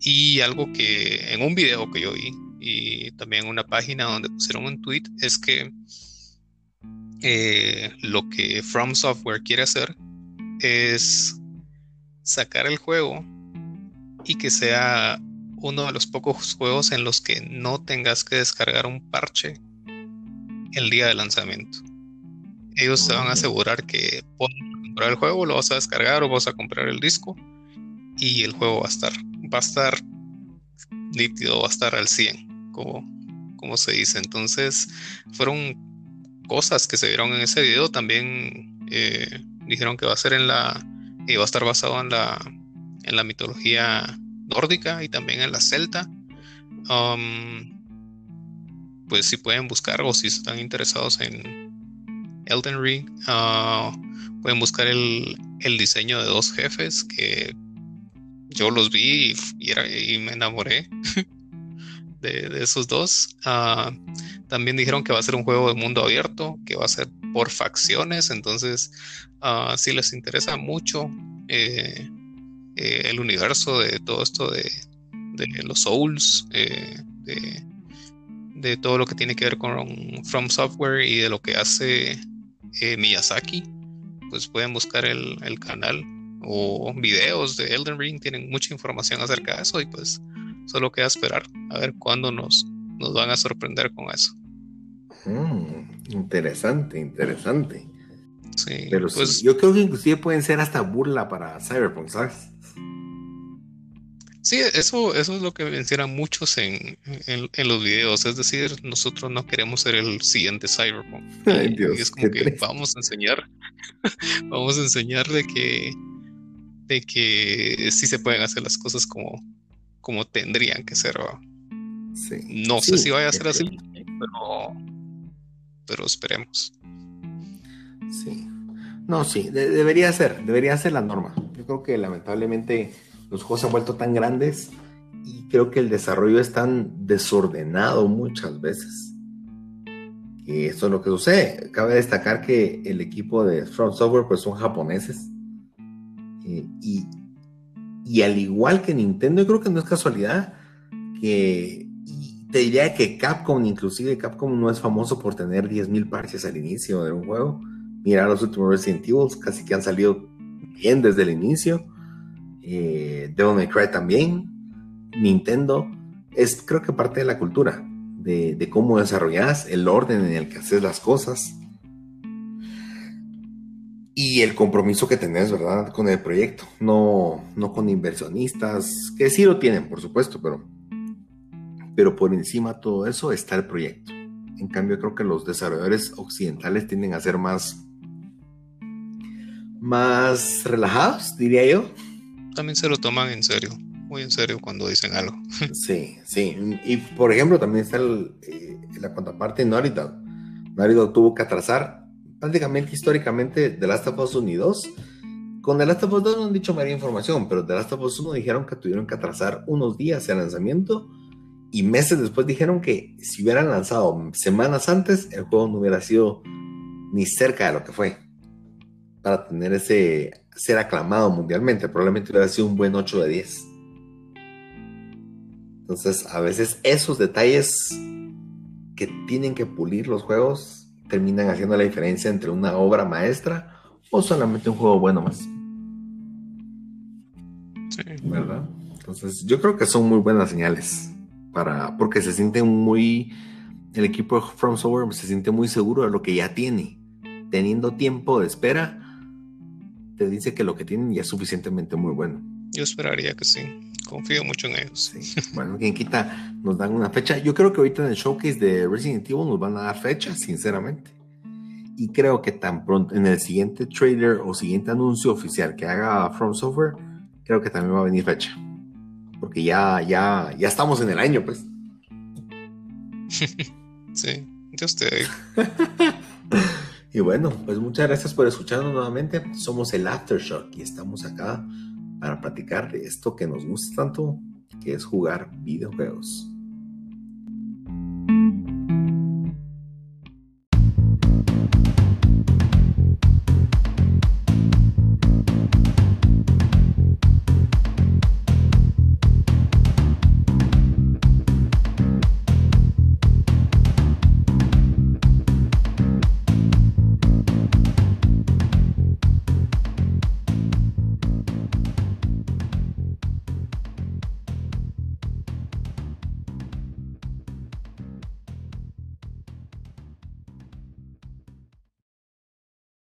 Y algo que en un video que yo vi y también en una página donde pusieron un tweet es que eh, lo que From Software quiere hacer es sacar el juego y que sea uno de los pocos juegos en los que no tengas que descargar un parche el día de lanzamiento. Ellos se van a asegurar que comprar el juego, lo vas a descargar o vas a comprar el disco y el juego va a estar, va a estar nítido, va a estar al 100, como, como se dice. Entonces, fueron cosas que se vieron en ese video. También eh, dijeron que va a ser en la, y va a estar basado en la, en la mitología nórdica y también en la celta. Um, pues si pueden buscar o si están interesados en Elden Ring, uh, pueden buscar el, diseño de dos jefes que yo los vi y, me enamoré de, esos dos. Uh, también dijeron que va a ser un juego de mundo abierto, que va a ser por facciones, entonces uh, si les interesa mucho eh, eh, el universo de todo esto de, los Souls, eh, de, todo lo que tiene que ver con From Software y de lo que hace eh, Miyazaki, pues pueden buscar el, canal o videos de Elden Ring, tienen mucha información acerca de eso y pues solo queda esperar a ver cuándo nos, nos van a sorprender con eso. Mm, interesante, interesante. Sí, pero pues, yo creo que inclusive pueden ser hasta burla para Cyberpunk, ¿sabes? Sí, eso, eso es lo que mencionan muchos en, los videos. Es decir, nosotros no queremos ser el siguiente Cyberpunk. y es como que vamos a enseñar, vamos a enseñar de que, de que sí se pueden hacer las cosas como, como tendrían que ser. No sé si vaya a ser así, pero, pero esperemos. Sí. No, sí, debería ser, debería ser la norma. Yo creo que lamentablemente los juegos se han vuelto tan grandes y creo que el desarrollo es tan desordenado muchas veces. Y eso es lo que sucede. Cabe destacar que el equipo de Front Software pues son japoneses. Eh, y, y, al igual que Nintendo, yo creo que no es casualidad que te diría que Capcom, inclusive Capcom no es famoso por tener 10.000 parches al inicio de un juego. Mira los últimos Resident Evil, casi que han salido bien desde el inicio eh, Devil May Cry también, Nintendo, es creo que parte de la cultura, de, cómo desarrollas, el orden en el que haces las cosas y el compromiso que tenés, ¿verdad? Con el proyecto, no, no con inversionistas, que sí lo tienen, por supuesto, pero, pero por encima de todo eso está el proyecto. En cambio, creo que los desarrolladores occidentales tienden a ser más, más relajados, diría yo, también se lo toman en serio, muy en serio cuando dicen algo. Sí, sí. Y por ejemplo, también está eh, la contraparte de Naughty Dog. tuvo que atrasar prácticamente históricamente The Last of Us 1 y 2. Con The Last of Us 2 no han dicho más información, pero The Last of Us 1 dijeron que tuvieron que atrasar unos días el lanzamiento y meses después dijeron que si hubieran lanzado semanas antes, el juego no hubiera sido ni cerca de lo que fue para tener ese ser aclamado mundialmente. Probablemente hubiera sido un buen 8 de 10. Entonces, a veces esos detalles que tienen que pulir los juegos terminan haciendo la diferencia entre una obra maestra o solamente un juego bueno más. Sí. ¿Verdad? Entonces, yo creo que son muy buenas señales para porque se siente muy el equipo de From Software se siente muy seguro de lo que ya tiene. Teniendo tiempo de espera, te dice que lo que tienen ya es suficientemente muy bueno. Yo esperaría que sí. Confío mucho en ellos. Bueno, quien quita, nos dan una fecha. Yo creo que ahorita en el showcase de Resident Evil nos van a dar fecha, sinceramente. Y creo que tan pronto, en el siguiente trailer o siguiente anuncio oficial que haga From Software, creo que también va a venir fecha. Porque ya, ya, ya estamos en el año, pues. sí, yo estoy. y bueno, pues muchas gracias por escucharnos nuevamente. Somos el Aftershock y estamos acá para platicar de esto que nos gusta tanto, que es jugar videojuegos.